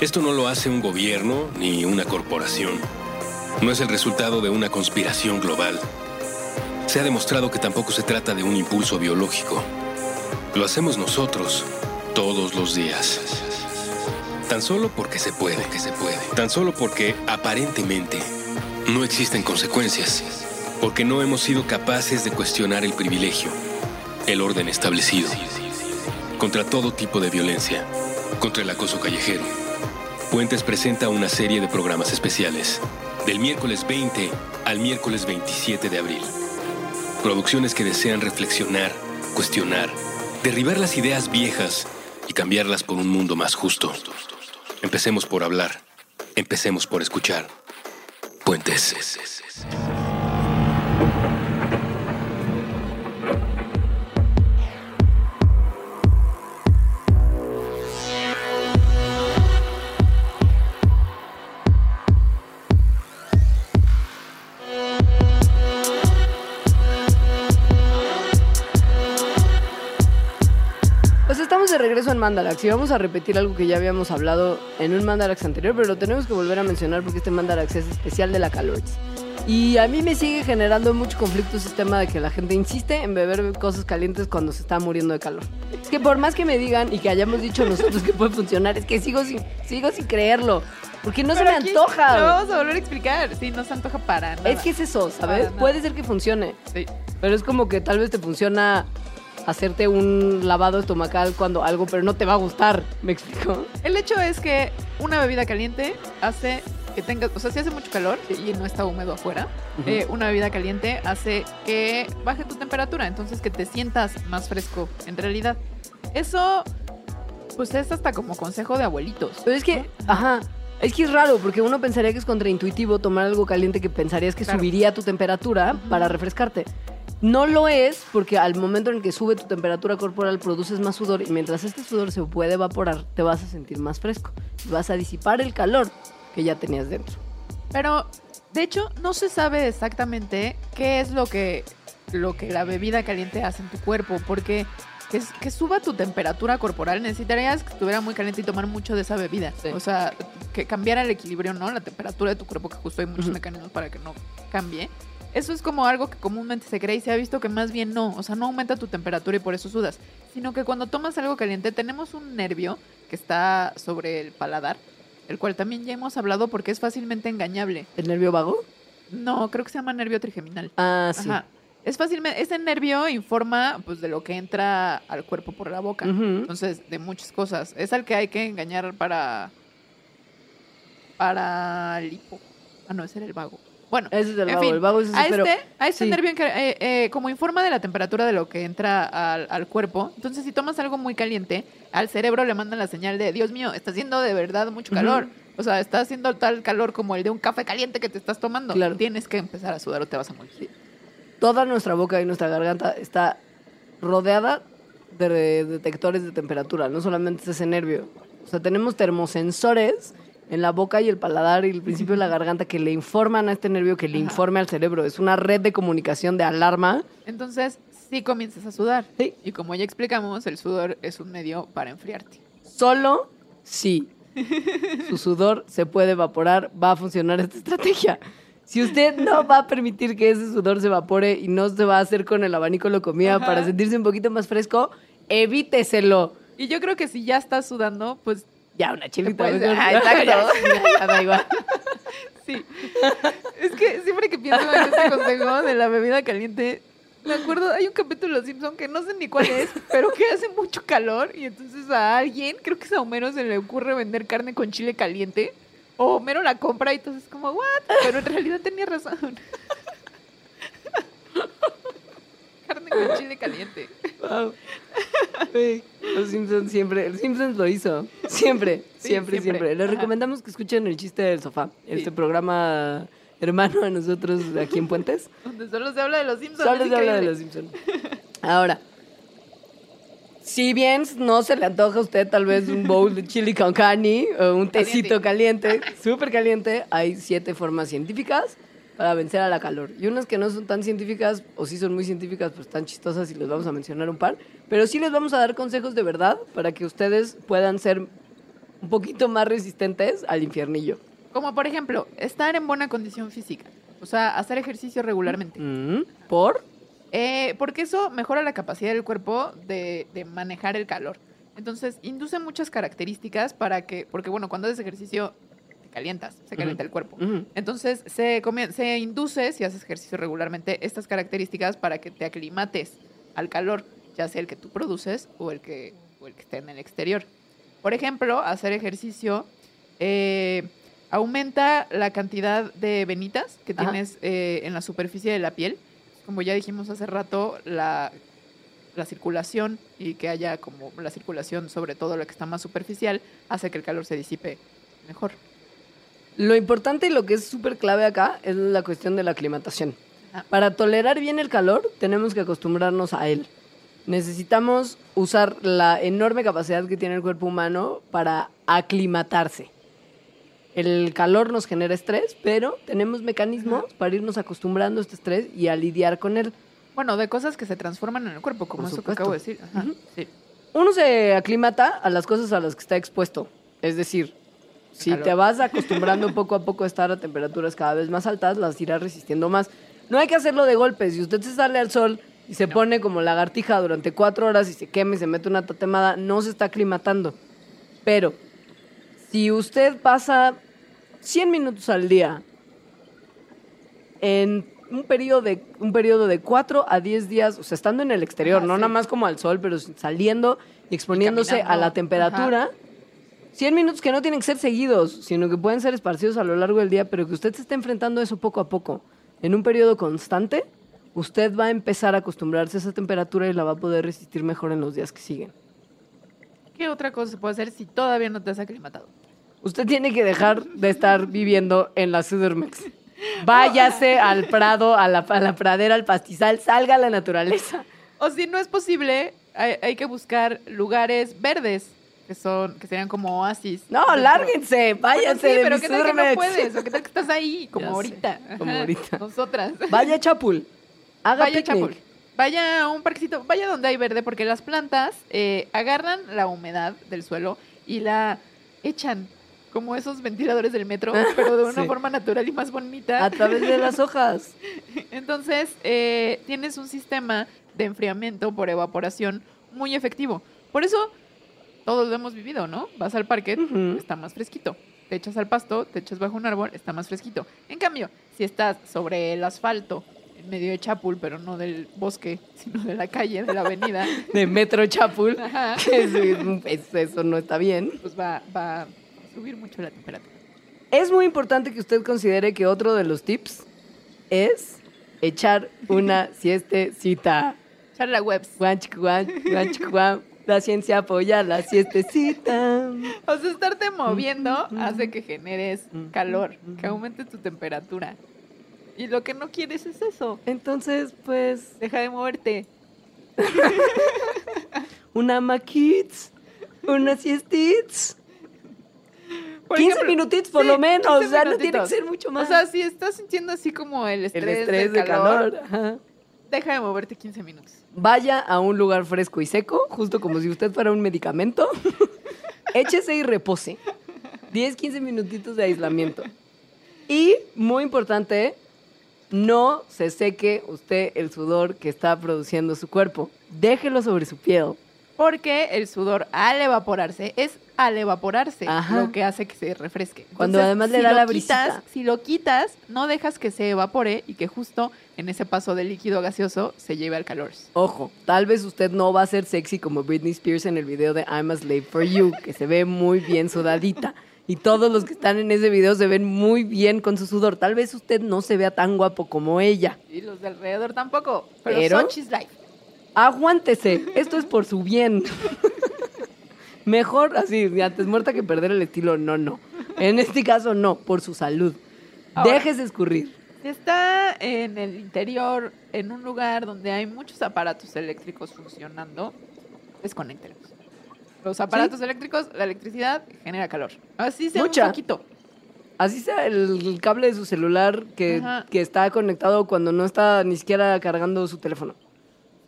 Speaker 1: Esto no lo hace un gobierno ni una corporación. No es el resultado de una conspiración global. Se ha demostrado que tampoco se trata de un impulso biológico. Lo hacemos nosotros todos los días. Tan solo porque se puede, que se puede. Tan solo porque aparentemente no existen consecuencias. Porque no hemos sido capaces de cuestionar el privilegio, el orden establecido. Contra todo tipo de violencia. Contra el acoso callejero. Puentes presenta una serie de programas especiales. Del miércoles 20 al miércoles 27 de abril. Producciones que desean reflexionar, cuestionar, derribar las ideas viejas y cambiarlas por un mundo más justo. Empecemos por hablar. Empecemos por escuchar. Puentes.
Speaker 2: Mandarax y vamos a repetir algo que ya habíamos hablado en un Mandarax anterior, pero lo tenemos que volver a mencionar porque este Mandarax es especial de la Calorix. Y a mí me sigue generando mucho conflicto ese tema de que la gente insiste en beber cosas calientes cuando se está muriendo de calor. Es que por más que me digan y que hayamos dicho nosotros que puede funcionar, es que sigo sin, sigo sin creerlo. Porque no se me antoja.
Speaker 3: Lo vamos a volver a explicar. Sí, no se antoja para nada.
Speaker 2: Es que es eso, ¿sabes? Puede ser que funcione.
Speaker 3: Sí.
Speaker 2: Pero es como que tal vez te funciona hacerte un lavado estomacal cuando algo, pero no te va a gustar. ¿Me explico?
Speaker 3: El hecho es que una bebida caliente hace que tengas, o sea, si hace mucho calor y no está húmedo afuera, eh, una bebida caliente hace que baje tu temperatura, entonces que te sientas más fresco en realidad. Eso, pues es hasta como consejo de abuelitos.
Speaker 2: Pero es que, ajá, es que es raro porque uno pensaría que es contraintuitivo tomar algo caliente que pensarías que
Speaker 3: Claro.
Speaker 2: subiría tu temperatura para refrescarte. No lo es porque al momento en el que sube tu temperatura corporal produces más sudor y mientras este sudor se puede evaporar te vas a sentir más fresco y vas a disipar el calor que ya tenías dentro.
Speaker 3: Pero, de hecho, no se sabe exactamente qué es lo que, lo que la bebida caliente hace en tu cuerpo, porque que, que suba tu temperatura corporal necesitarías que estuviera muy caliente y tomar mucho de esa bebida.
Speaker 2: Sí.
Speaker 3: O sea, que cambiara el equilibrio, ¿no? La temperatura de tu cuerpo, que justo hay muchos mecanismos para que no cambie. Eso es como algo que comúnmente se cree y se ha visto que más bien no, o sea, no aumenta tu temperatura y por eso sudas, sino que cuando tomas algo caliente tenemos un nervio que está sobre el paladar, el cual también ya hemos hablado porque es fácilmente engañable.
Speaker 2: ¿El nervio vago?
Speaker 3: No, creo que se llama nervio trigeminal.
Speaker 2: Ah, sí.
Speaker 3: Ajá. Es fácilmente, ese nervio informa pues de lo que entra al cuerpo por la boca. Entonces, de muchas cosas. Es al que hay que engañar para. Para el hipo. Ah, no, ese era el vago. Bueno,
Speaker 2: Ese es el
Speaker 3: en
Speaker 2: vago.
Speaker 3: fin,
Speaker 2: el vago es
Speaker 3: a este, a este
Speaker 2: sí.
Speaker 3: nervio, eh, eh, como informa de la temperatura de lo que entra al, al cuerpo, entonces si tomas algo muy caliente, al cerebro le mandan la señal de, Dios mío, está haciendo de verdad mucho calor. O sea, está haciendo tal calor como el de un café caliente que te estás tomando.
Speaker 2: Claro.
Speaker 3: Tienes que empezar a sudar o te vas a morir.
Speaker 2: toda nuestra boca y nuestra garganta está rodeada de detectores de temperatura, no solamente es ese nervio. O sea, tenemos termosensores en la boca y el paladar y el principio de la garganta que le informan a este nervio que le
Speaker 3: Ajá.
Speaker 2: informe al cerebro. Es una red de comunicación de alarma.
Speaker 3: Entonces, sí comienzas a sudar.
Speaker 2: Sí.
Speaker 3: Y como ya explicamos, el sudor es un medio para enfriarte.
Speaker 2: Solo si su sudor se puede evaporar, va a funcionar esta estrategia. Si usted no va a permitir que ese sudor se evapore y no se va a hacer con el abanico lo
Speaker 3: Ajá.
Speaker 2: para sentirse un poquito más fresco, evíteselo.
Speaker 3: Y yo creo que si ya estás sudando, pues
Speaker 2: Ya, una chilita.
Speaker 3: Pues, ah, exacto.
Speaker 2: Ya, da igual.
Speaker 3: sí. es que siempre que pienso en este consejo de la bebida caliente, me acuerdo, hay un capítulo de Simpson que no sé ni cuál es, pero que hace mucho calor y entonces a alguien, creo que es a Homero, se le ocurre vender carne con chile caliente. O Homero la compra y entonces como, ¿what? Pero en realidad tenía razón. carne con chile caliente.
Speaker 2: Wow. Los Simpsons siempre, el Simpsons lo hizo. Siempre,
Speaker 3: Sí,
Speaker 2: siempre, siempre.
Speaker 3: siempre.
Speaker 2: Les
Speaker 3: Ajá.
Speaker 2: recomendamos que escuchen el chiste del sofá. Este
Speaker 3: Sí.
Speaker 2: programa hermano a nosotros aquí en Puentes.
Speaker 3: Donde solo se habla de los Simpsons.
Speaker 2: Solo se habla de los Simpsons. Ahora, si bien no se le antoja a usted tal vez un bowl de chili con carne o un tecito caliente, súper caliente, hay siete formas científicas para vencer a la calor. Y unas que no son tan científicas, o sí son muy científicas, pues están chistosas y les vamos a mencionar un par. Pero sí les vamos a dar consejos de verdad para que ustedes puedan ser un poquito más resistentes al infiernillo.
Speaker 3: Como por ejemplo, estar en buena condición física. O sea, hacer ejercicio regularmente.
Speaker 2: Mm, ¿Por?
Speaker 3: Eh, porque eso mejora la capacidad del cuerpo de, de manejar el calor. Entonces, induce muchas características para que, porque bueno, cuando haces ejercicio, calientas, se calienta el cuerpo. Entonces, se, se induce, si haces ejercicio regularmente, estas características para que te aclimates al calor, ya sea el que tú produces o el que, o el que esté en el exterior. Por ejemplo, hacer ejercicio eh, aumenta la cantidad de venitas que
Speaker 2: Ajá.
Speaker 3: tienes eh, en la superficie de la piel. Como ya dijimos hace rato, la, la circulación y que haya como la circulación, sobre todo la que está más superficial, hace que el calor se disipe mejor.
Speaker 2: Lo importante y lo que es súper clave acá es la cuestión de la aclimatación.
Speaker 3: Ah.
Speaker 2: Para tolerar bien el calor, tenemos que acostumbrarnos a él. Necesitamos usar la enorme capacidad que tiene el cuerpo humano para aclimatarse. El calor nos genera estrés, pero tenemos mecanismos para irnos acostumbrando a este estrés y a lidiar con él.
Speaker 3: Bueno, de cosas que se transforman en el cuerpo, como
Speaker 2: Por
Speaker 3: eso que acabo de decir. Ajá, sí.
Speaker 2: Uno se aclimata a las cosas a las que está expuesto. Es decir, si te vas acostumbrando poco a poco a estar a temperaturas cada vez más altas, las irás resistiendo más. No hay que hacerlo de golpe. Si usted se sale al sol y se pone como lagartija durante cuatro horas y se quema y se mete una tatemada, no se está aclimatando. Pero si usted pasa 100 minutos al día en un periodo de un periodo de 4 a 10 días, o sea, estando en el exterior,
Speaker 3: Ajá,
Speaker 2: no
Speaker 3: sí.
Speaker 2: nada más como al sol, pero saliendo y exponiéndose a la temperatura. 100 minutos que no tienen que ser seguidos, sino que pueden ser esparcidos a lo largo del día, pero que usted se esté enfrentando a eso poco a poco. En un periodo constante, usted va a empezar a acostumbrarse a esa temperatura y la va a poder resistir mejor en los días que siguen.
Speaker 3: ¿Qué otra cosa se puede hacer si todavía no te has aclimatado?
Speaker 2: Usted tiene que dejar de estar viviendo en la Sudermex. Váyase al prado, a la, a la pradera, al pastizal, salga a la naturaleza.
Speaker 3: O si no es posible, hay, hay que buscar lugares verdes, que son, que serían como oasis.
Speaker 2: No, lárguense,
Speaker 3: Bueno,
Speaker 2: váyanse
Speaker 3: sí,
Speaker 2: de
Speaker 3: pero
Speaker 2: mi
Speaker 3: ¿qué tal que no puedes? ¿O qué tal que estás ahí, como
Speaker 2: Ya sé,
Speaker 3: ahorita?
Speaker 2: como ahorita.
Speaker 3: Nosotras.
Speaker 2: Vaya a Chapul, haga
Speaker 3: Vaya,
Speaker 2: picnic.
Speaker 3: Chapul. Vaya a un parquecito, vaya donde hay verde, porque las plantas eh, agarran la humedad del suelo y la echan como esos ventiladores del metro, pero de una
Speaker 2: Sí.
Speaker 3: forma natural y más bonita.
Speaker 2: A través de las hojas.
Speaker 3: Entonces, eh, tienes un sistema de enfriamiento por evaporación muy efectivo. Por eso, todos lo hemos vivido, ¿no? Vas al parque, está más fresquito. Te echas al pasto, te echas bajo un árbol, está más fresquito. En cambio, si estás sobre el asfalto, en medio de Chapul, pero no del bosque, sino de la calle, de la avenida,
Speaker 2: De Metro Chapul.
Speaker 3: Ajá.
Speaker 2: que es- es- eso no está bien.
Speaker 3: pues va, va a subir mucho la temperatura.
Speaker 2: Es muy importante que usted considere que otro de los tips es echar una siestecita.
Speaker 3: Echar la webs.
Speaker 2: Guan, chic, guan, guan, chic, guan. La ciencia apoya la siestecita.
Speaker 3: O sea, estarte moviendo hace que generes calor, que aumente tu temperatura. Y lo que no quieres es eso.
Speaker 2: Entonces, pues,
Speaker 3: Deja de moverte.
Speaker 2: una maquits, una siestits.
Speaker 3: Por
Speaker 2: 15
Speaker 3: ejemplo,
Speaker 2: minutitos por
Speaker 3: sí,
Speaker 2: lo menos,
Speaker 3: 15
Speaker 2: o sea, no tiene que ser mucho más.
Speaker 3: O sea, si estás sintiendo así como el estrés,
Speaker 2: el estrés
Speaker 3: del
Speaker 2: de calor.
Speaker 3: Deja de moverte 15 minutos.
Speaker 2: Vaya a un lugar fresco y seco, justo como si usted fuera un medicamento. Échese y repose. 10, 15 minutitos de aislamiento. Y, muy importante, no se seque usted el sudor que está produciendo su cuerpo. Déjelo sobre su piel.
Speaker 3: Porque el sudor al evaporarse es al evaporarse
Speaker 2: Ajá.
Speaker 3: lo que hace que se refresque.
Speaker 2: Cuando además le da la
Speaker 3: quitas-
Speaker 2: brisita.
Speaker 3: si lo quitas, no dejas que se evapore y que justo en ese paso del líquido gaseoso se lleve al calor.
Speaker 2: Ojo, tal vez usted no va a ser sexy como Britney Spears en el video de I'm a Slave for You, que se ve muy bien sudadita. Y todos los que están en ese video se ven muy bien con su sudor. Tal vez usted no se vea tan guapo como ella.
Speaker 3: Y los de alrededor tampoco. Pero,
Speaker 2: Pero-
Speaker 3: Sochi's life.
Speaker 2: Aguántese, esto es por su bien. Mejor así, antes muerta que perder el estilo, no, no. En este caso, no, por su salud.
Speaker 3: Ahora.
Speaker 2: Déjese escurrir.
Speaker 3: Si está en el interior, en un lugar donde hay muchos aparatos eléctricos funcionando, desconéctelos. Los aparatos eléctricos, la electricidad genera calor. Así sea
Speaker 2: Mucha.
Speaker 3: un poquito.
Speaker 2: Así sea el, cable de su celular que, que está conectado cuando no está ni siquiera cargando su teléfono.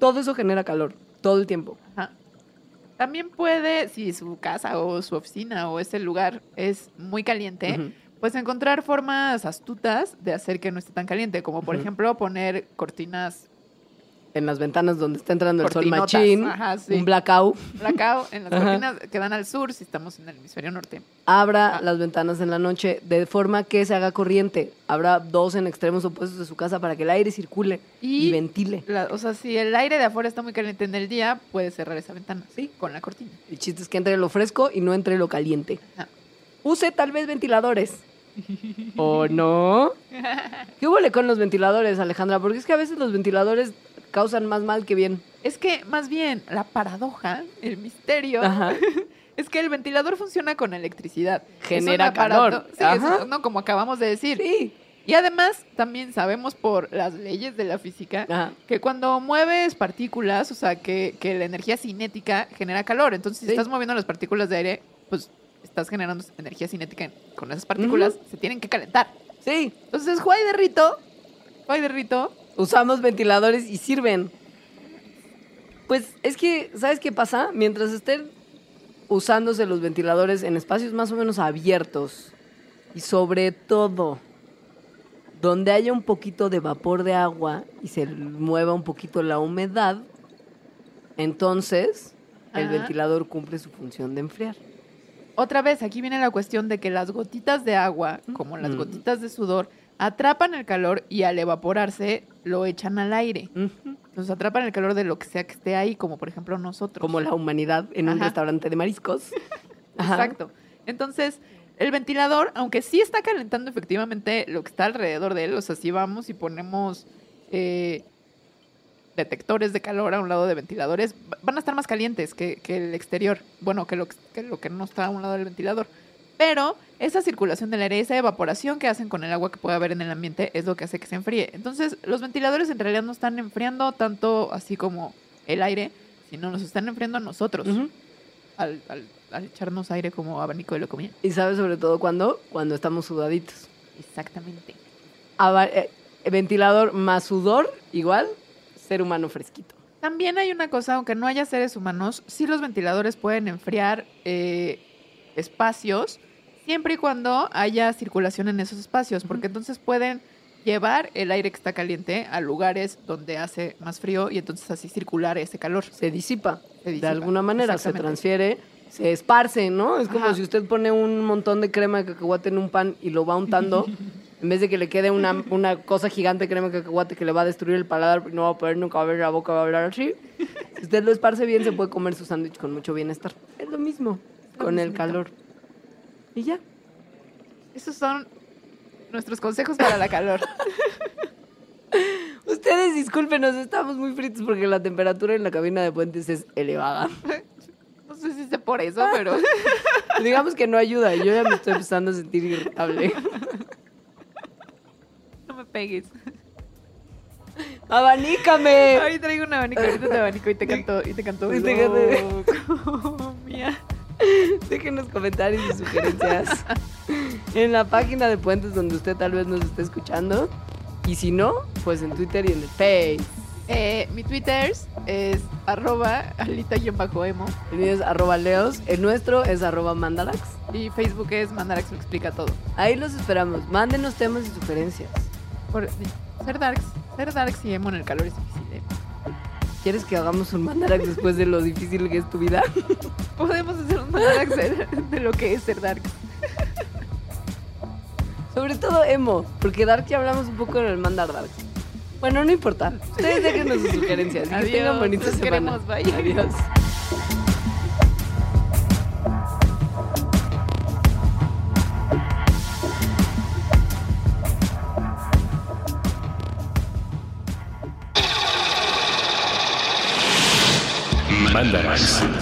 Speaker 2: Todo eso genera calor, todo el tiempo.
Speaker 3: Ajá. También puede, si su casa o su oficina o ese lugar es muy caliente, pues encontrar formas astutas de hacer que no esté tan caliente, como por ejemplo poner cortinas
Speaker 2: En las ventanas donde está entrando el sol machín,
Speaker 3: ajá, sí.
Speaker 2: un blackout.
Speaker 3: blackout en las
Speaker 2: Ajá.
Speaker 3: cortinas que dan al sur si estamos en el hemisferio norte.
Speaker 2: Abra
Speaker 3: Ah.
Speaker 2: las ventanas en la noche de forma que se haga corriente. Habrá dos en extremos opuestos de su casa para que el aire circule y,
Speaker 3: Y-
Speaker 2: ventile.
Speaker 3: La- o sea, si el aire de afuera está muy caliente en el día, puedes cerrar esa ventana. Sí, con la cortina.
Speaker 2: El chiste es que entre lo fresco y no entre lo caliente.
Speaker 3: Ah.
Speaker 2: Use tal vez ventiladores. ¿O no? ¿Qué huele con los ventiladores, Alejandra? Porque es que a veces los ventiladores causan más mal que bien.
Speaker 3: Es que más bien la paradoja, el misterio,
Speaker 2: Ajá.
Speaker 3: es que el ventilador funciona con electricidad.
Speaker 2: Genera calor.
Speaker 3: Sí, es- no, como acabamos de decir.
Speaker 2: Sí.
Speaker 3: Y además, también sabemos por las leyes de la física
Speaker 2: Ajá.
Speaker 3: que cuando mueves partículas, o sea, que, que la energía cinética genera calor. Entonces, si
Speaker 2: Sí.
Speaker 3: estás moviendo las partículas de aire, pues estás generando energía cinética con esas partículas, se tienen que calentar.
Speaker 2: Sí.
Speaker 3: Entonces, Juay de Rito, Juay de Rito,
Speaker 2: Usamos ventiladores y sirven. Pues es que, ¿sabes qué pasa? Mientras estén usándose los ventiladores en espacios más o menos abiertos y sobre todo donde haya un poquito de vapor de agua y se mueva un poquito la humedad, entonces el
Speaker 3: Ajá.
Speaker 2: ventilador cumple su función de enfriar.
Speaker 3: Otra vez, aquí viene la cuestión de que las gotitas de agua, como las
Speaker 2: Mm.
Speaker 3: gotitas de sudor, atrapan el calor y al evaporarse lo echan al aire. Entonces atrapan el calor de lo que sea que esté ahí, como por ejemplo nosotros.
Speaker 2: Como la humanidad en un restaurante de mariscos. Ajá.
Speaker 3: Exacto. Entonces, el ventilador, aunque sí está calentando efectivamente lo que está alrededor de él, o sea, si vamos y ponemos eh, detectores de calor a un lado de ventiladores, va- van a estar más calientes que, que el exterior. Bueno, que lo, que lo que no está a un lado del ventilador. Pero esa circulación del aire, esa evaporación que hacen con el agua que puede haber en el ambiente es lo que hace que se enfríe. Entonces, los ventiladores en realidad no están enfriando tanto así como el aire, sino nos están enfriando a nosotros al, al- al echarnos aire como abanico de la comida.
Speaker 2: Y sabes sobre todo cuándo? Cuando estamos sudaditos.
Speaker 3: Exactamente.
Speaker 2: Eh, ventilador más sudor, igual, ser humano fresquito.
Speaker 3: También hay una cosa, aunque no haya seres humanos, sí los ventiladores pueden enfriar eh, espacios siempre y cuando haya circulación en esos espacios, porque entonces pueden llevar el aire que está caliente a lugares donde hace más frío y entonces así circular ese calor.
Speaker 2: Se disipa.
Speaker 3: Se
Speaker 2: De
Speaker 3: disipa,
Speaker 2: alguna manera se transfiere, se esparce, ¿no? Es como
Speaker 3: Ajá.
Speaker 2: si usted pone un montón de crema de cacahuate en un pan y lo va untando. en vez de que le quede una, una cosa gigante de crema de cacahuate que le va a destruir el paladar y no va a poder nunca abrir la boca, va a hablar así. Si usted lo esparce bien, se puede comer su sándwich con mucho bienestar. Es lo mismo con el calor. Y ya.
Speaker 3: Esos son nuestros consejos para la calor.
Speaker 2: Ustedes discúlpenos, estamos muy fritos porque la temperatura en la cabina de puentes es elevada.
Speaker 3: No sé si sé por eso, pero
Speaker 2: Digamos que no ayuda, yo ya me estoy empezando a sentir irritable.
Speaker 3: no me pegues.
Speaker 2: ¡Abanícame!
Speaker 3: Ahí traigo un abanico, ahorita te abanico y te canto, y te canto.
Speaker 2: Y te canto.
Speaker 3: loco, mía.
Speaker 2: Déjenos comentarios y sugerencias en la página de Puentes donde usted tal vez nos esté escuchando. Y si no, pues en Twitter y en el Face.
Speaker 3: Eh, mi Twitter es arroba alita-emo
Speaker 2: El mío es arroba leos. El nuestro es arroba mandalax.
Speaker 3: y Facebook es Mandarax lo explica todo.
Speaker 2: Ahí los esperamos. Mándenos temas y sugerencias.
Speaker 3: Por, ser darks, ser darks y emo en el calor es difícil. ¿eh?
Speaker 2: ¿Quieres que hagamos un mandalax después de lo difícil que es tu vida?
Speaker 3: Podemos de, lo que es ser darks.
Speaker 2: Sobre todo emo, porque Dark ya hablamos un poco en el Mandar Dark. Bueno, no importa. Ustedes déjenos sus sugerencias. Que
Speaker 3: Adiós,
Speaker 2: tengan bonita semana.
Speaker 3: queremos, bye.
Speaker 2: Adiós.
Speaker 1: Mandarax.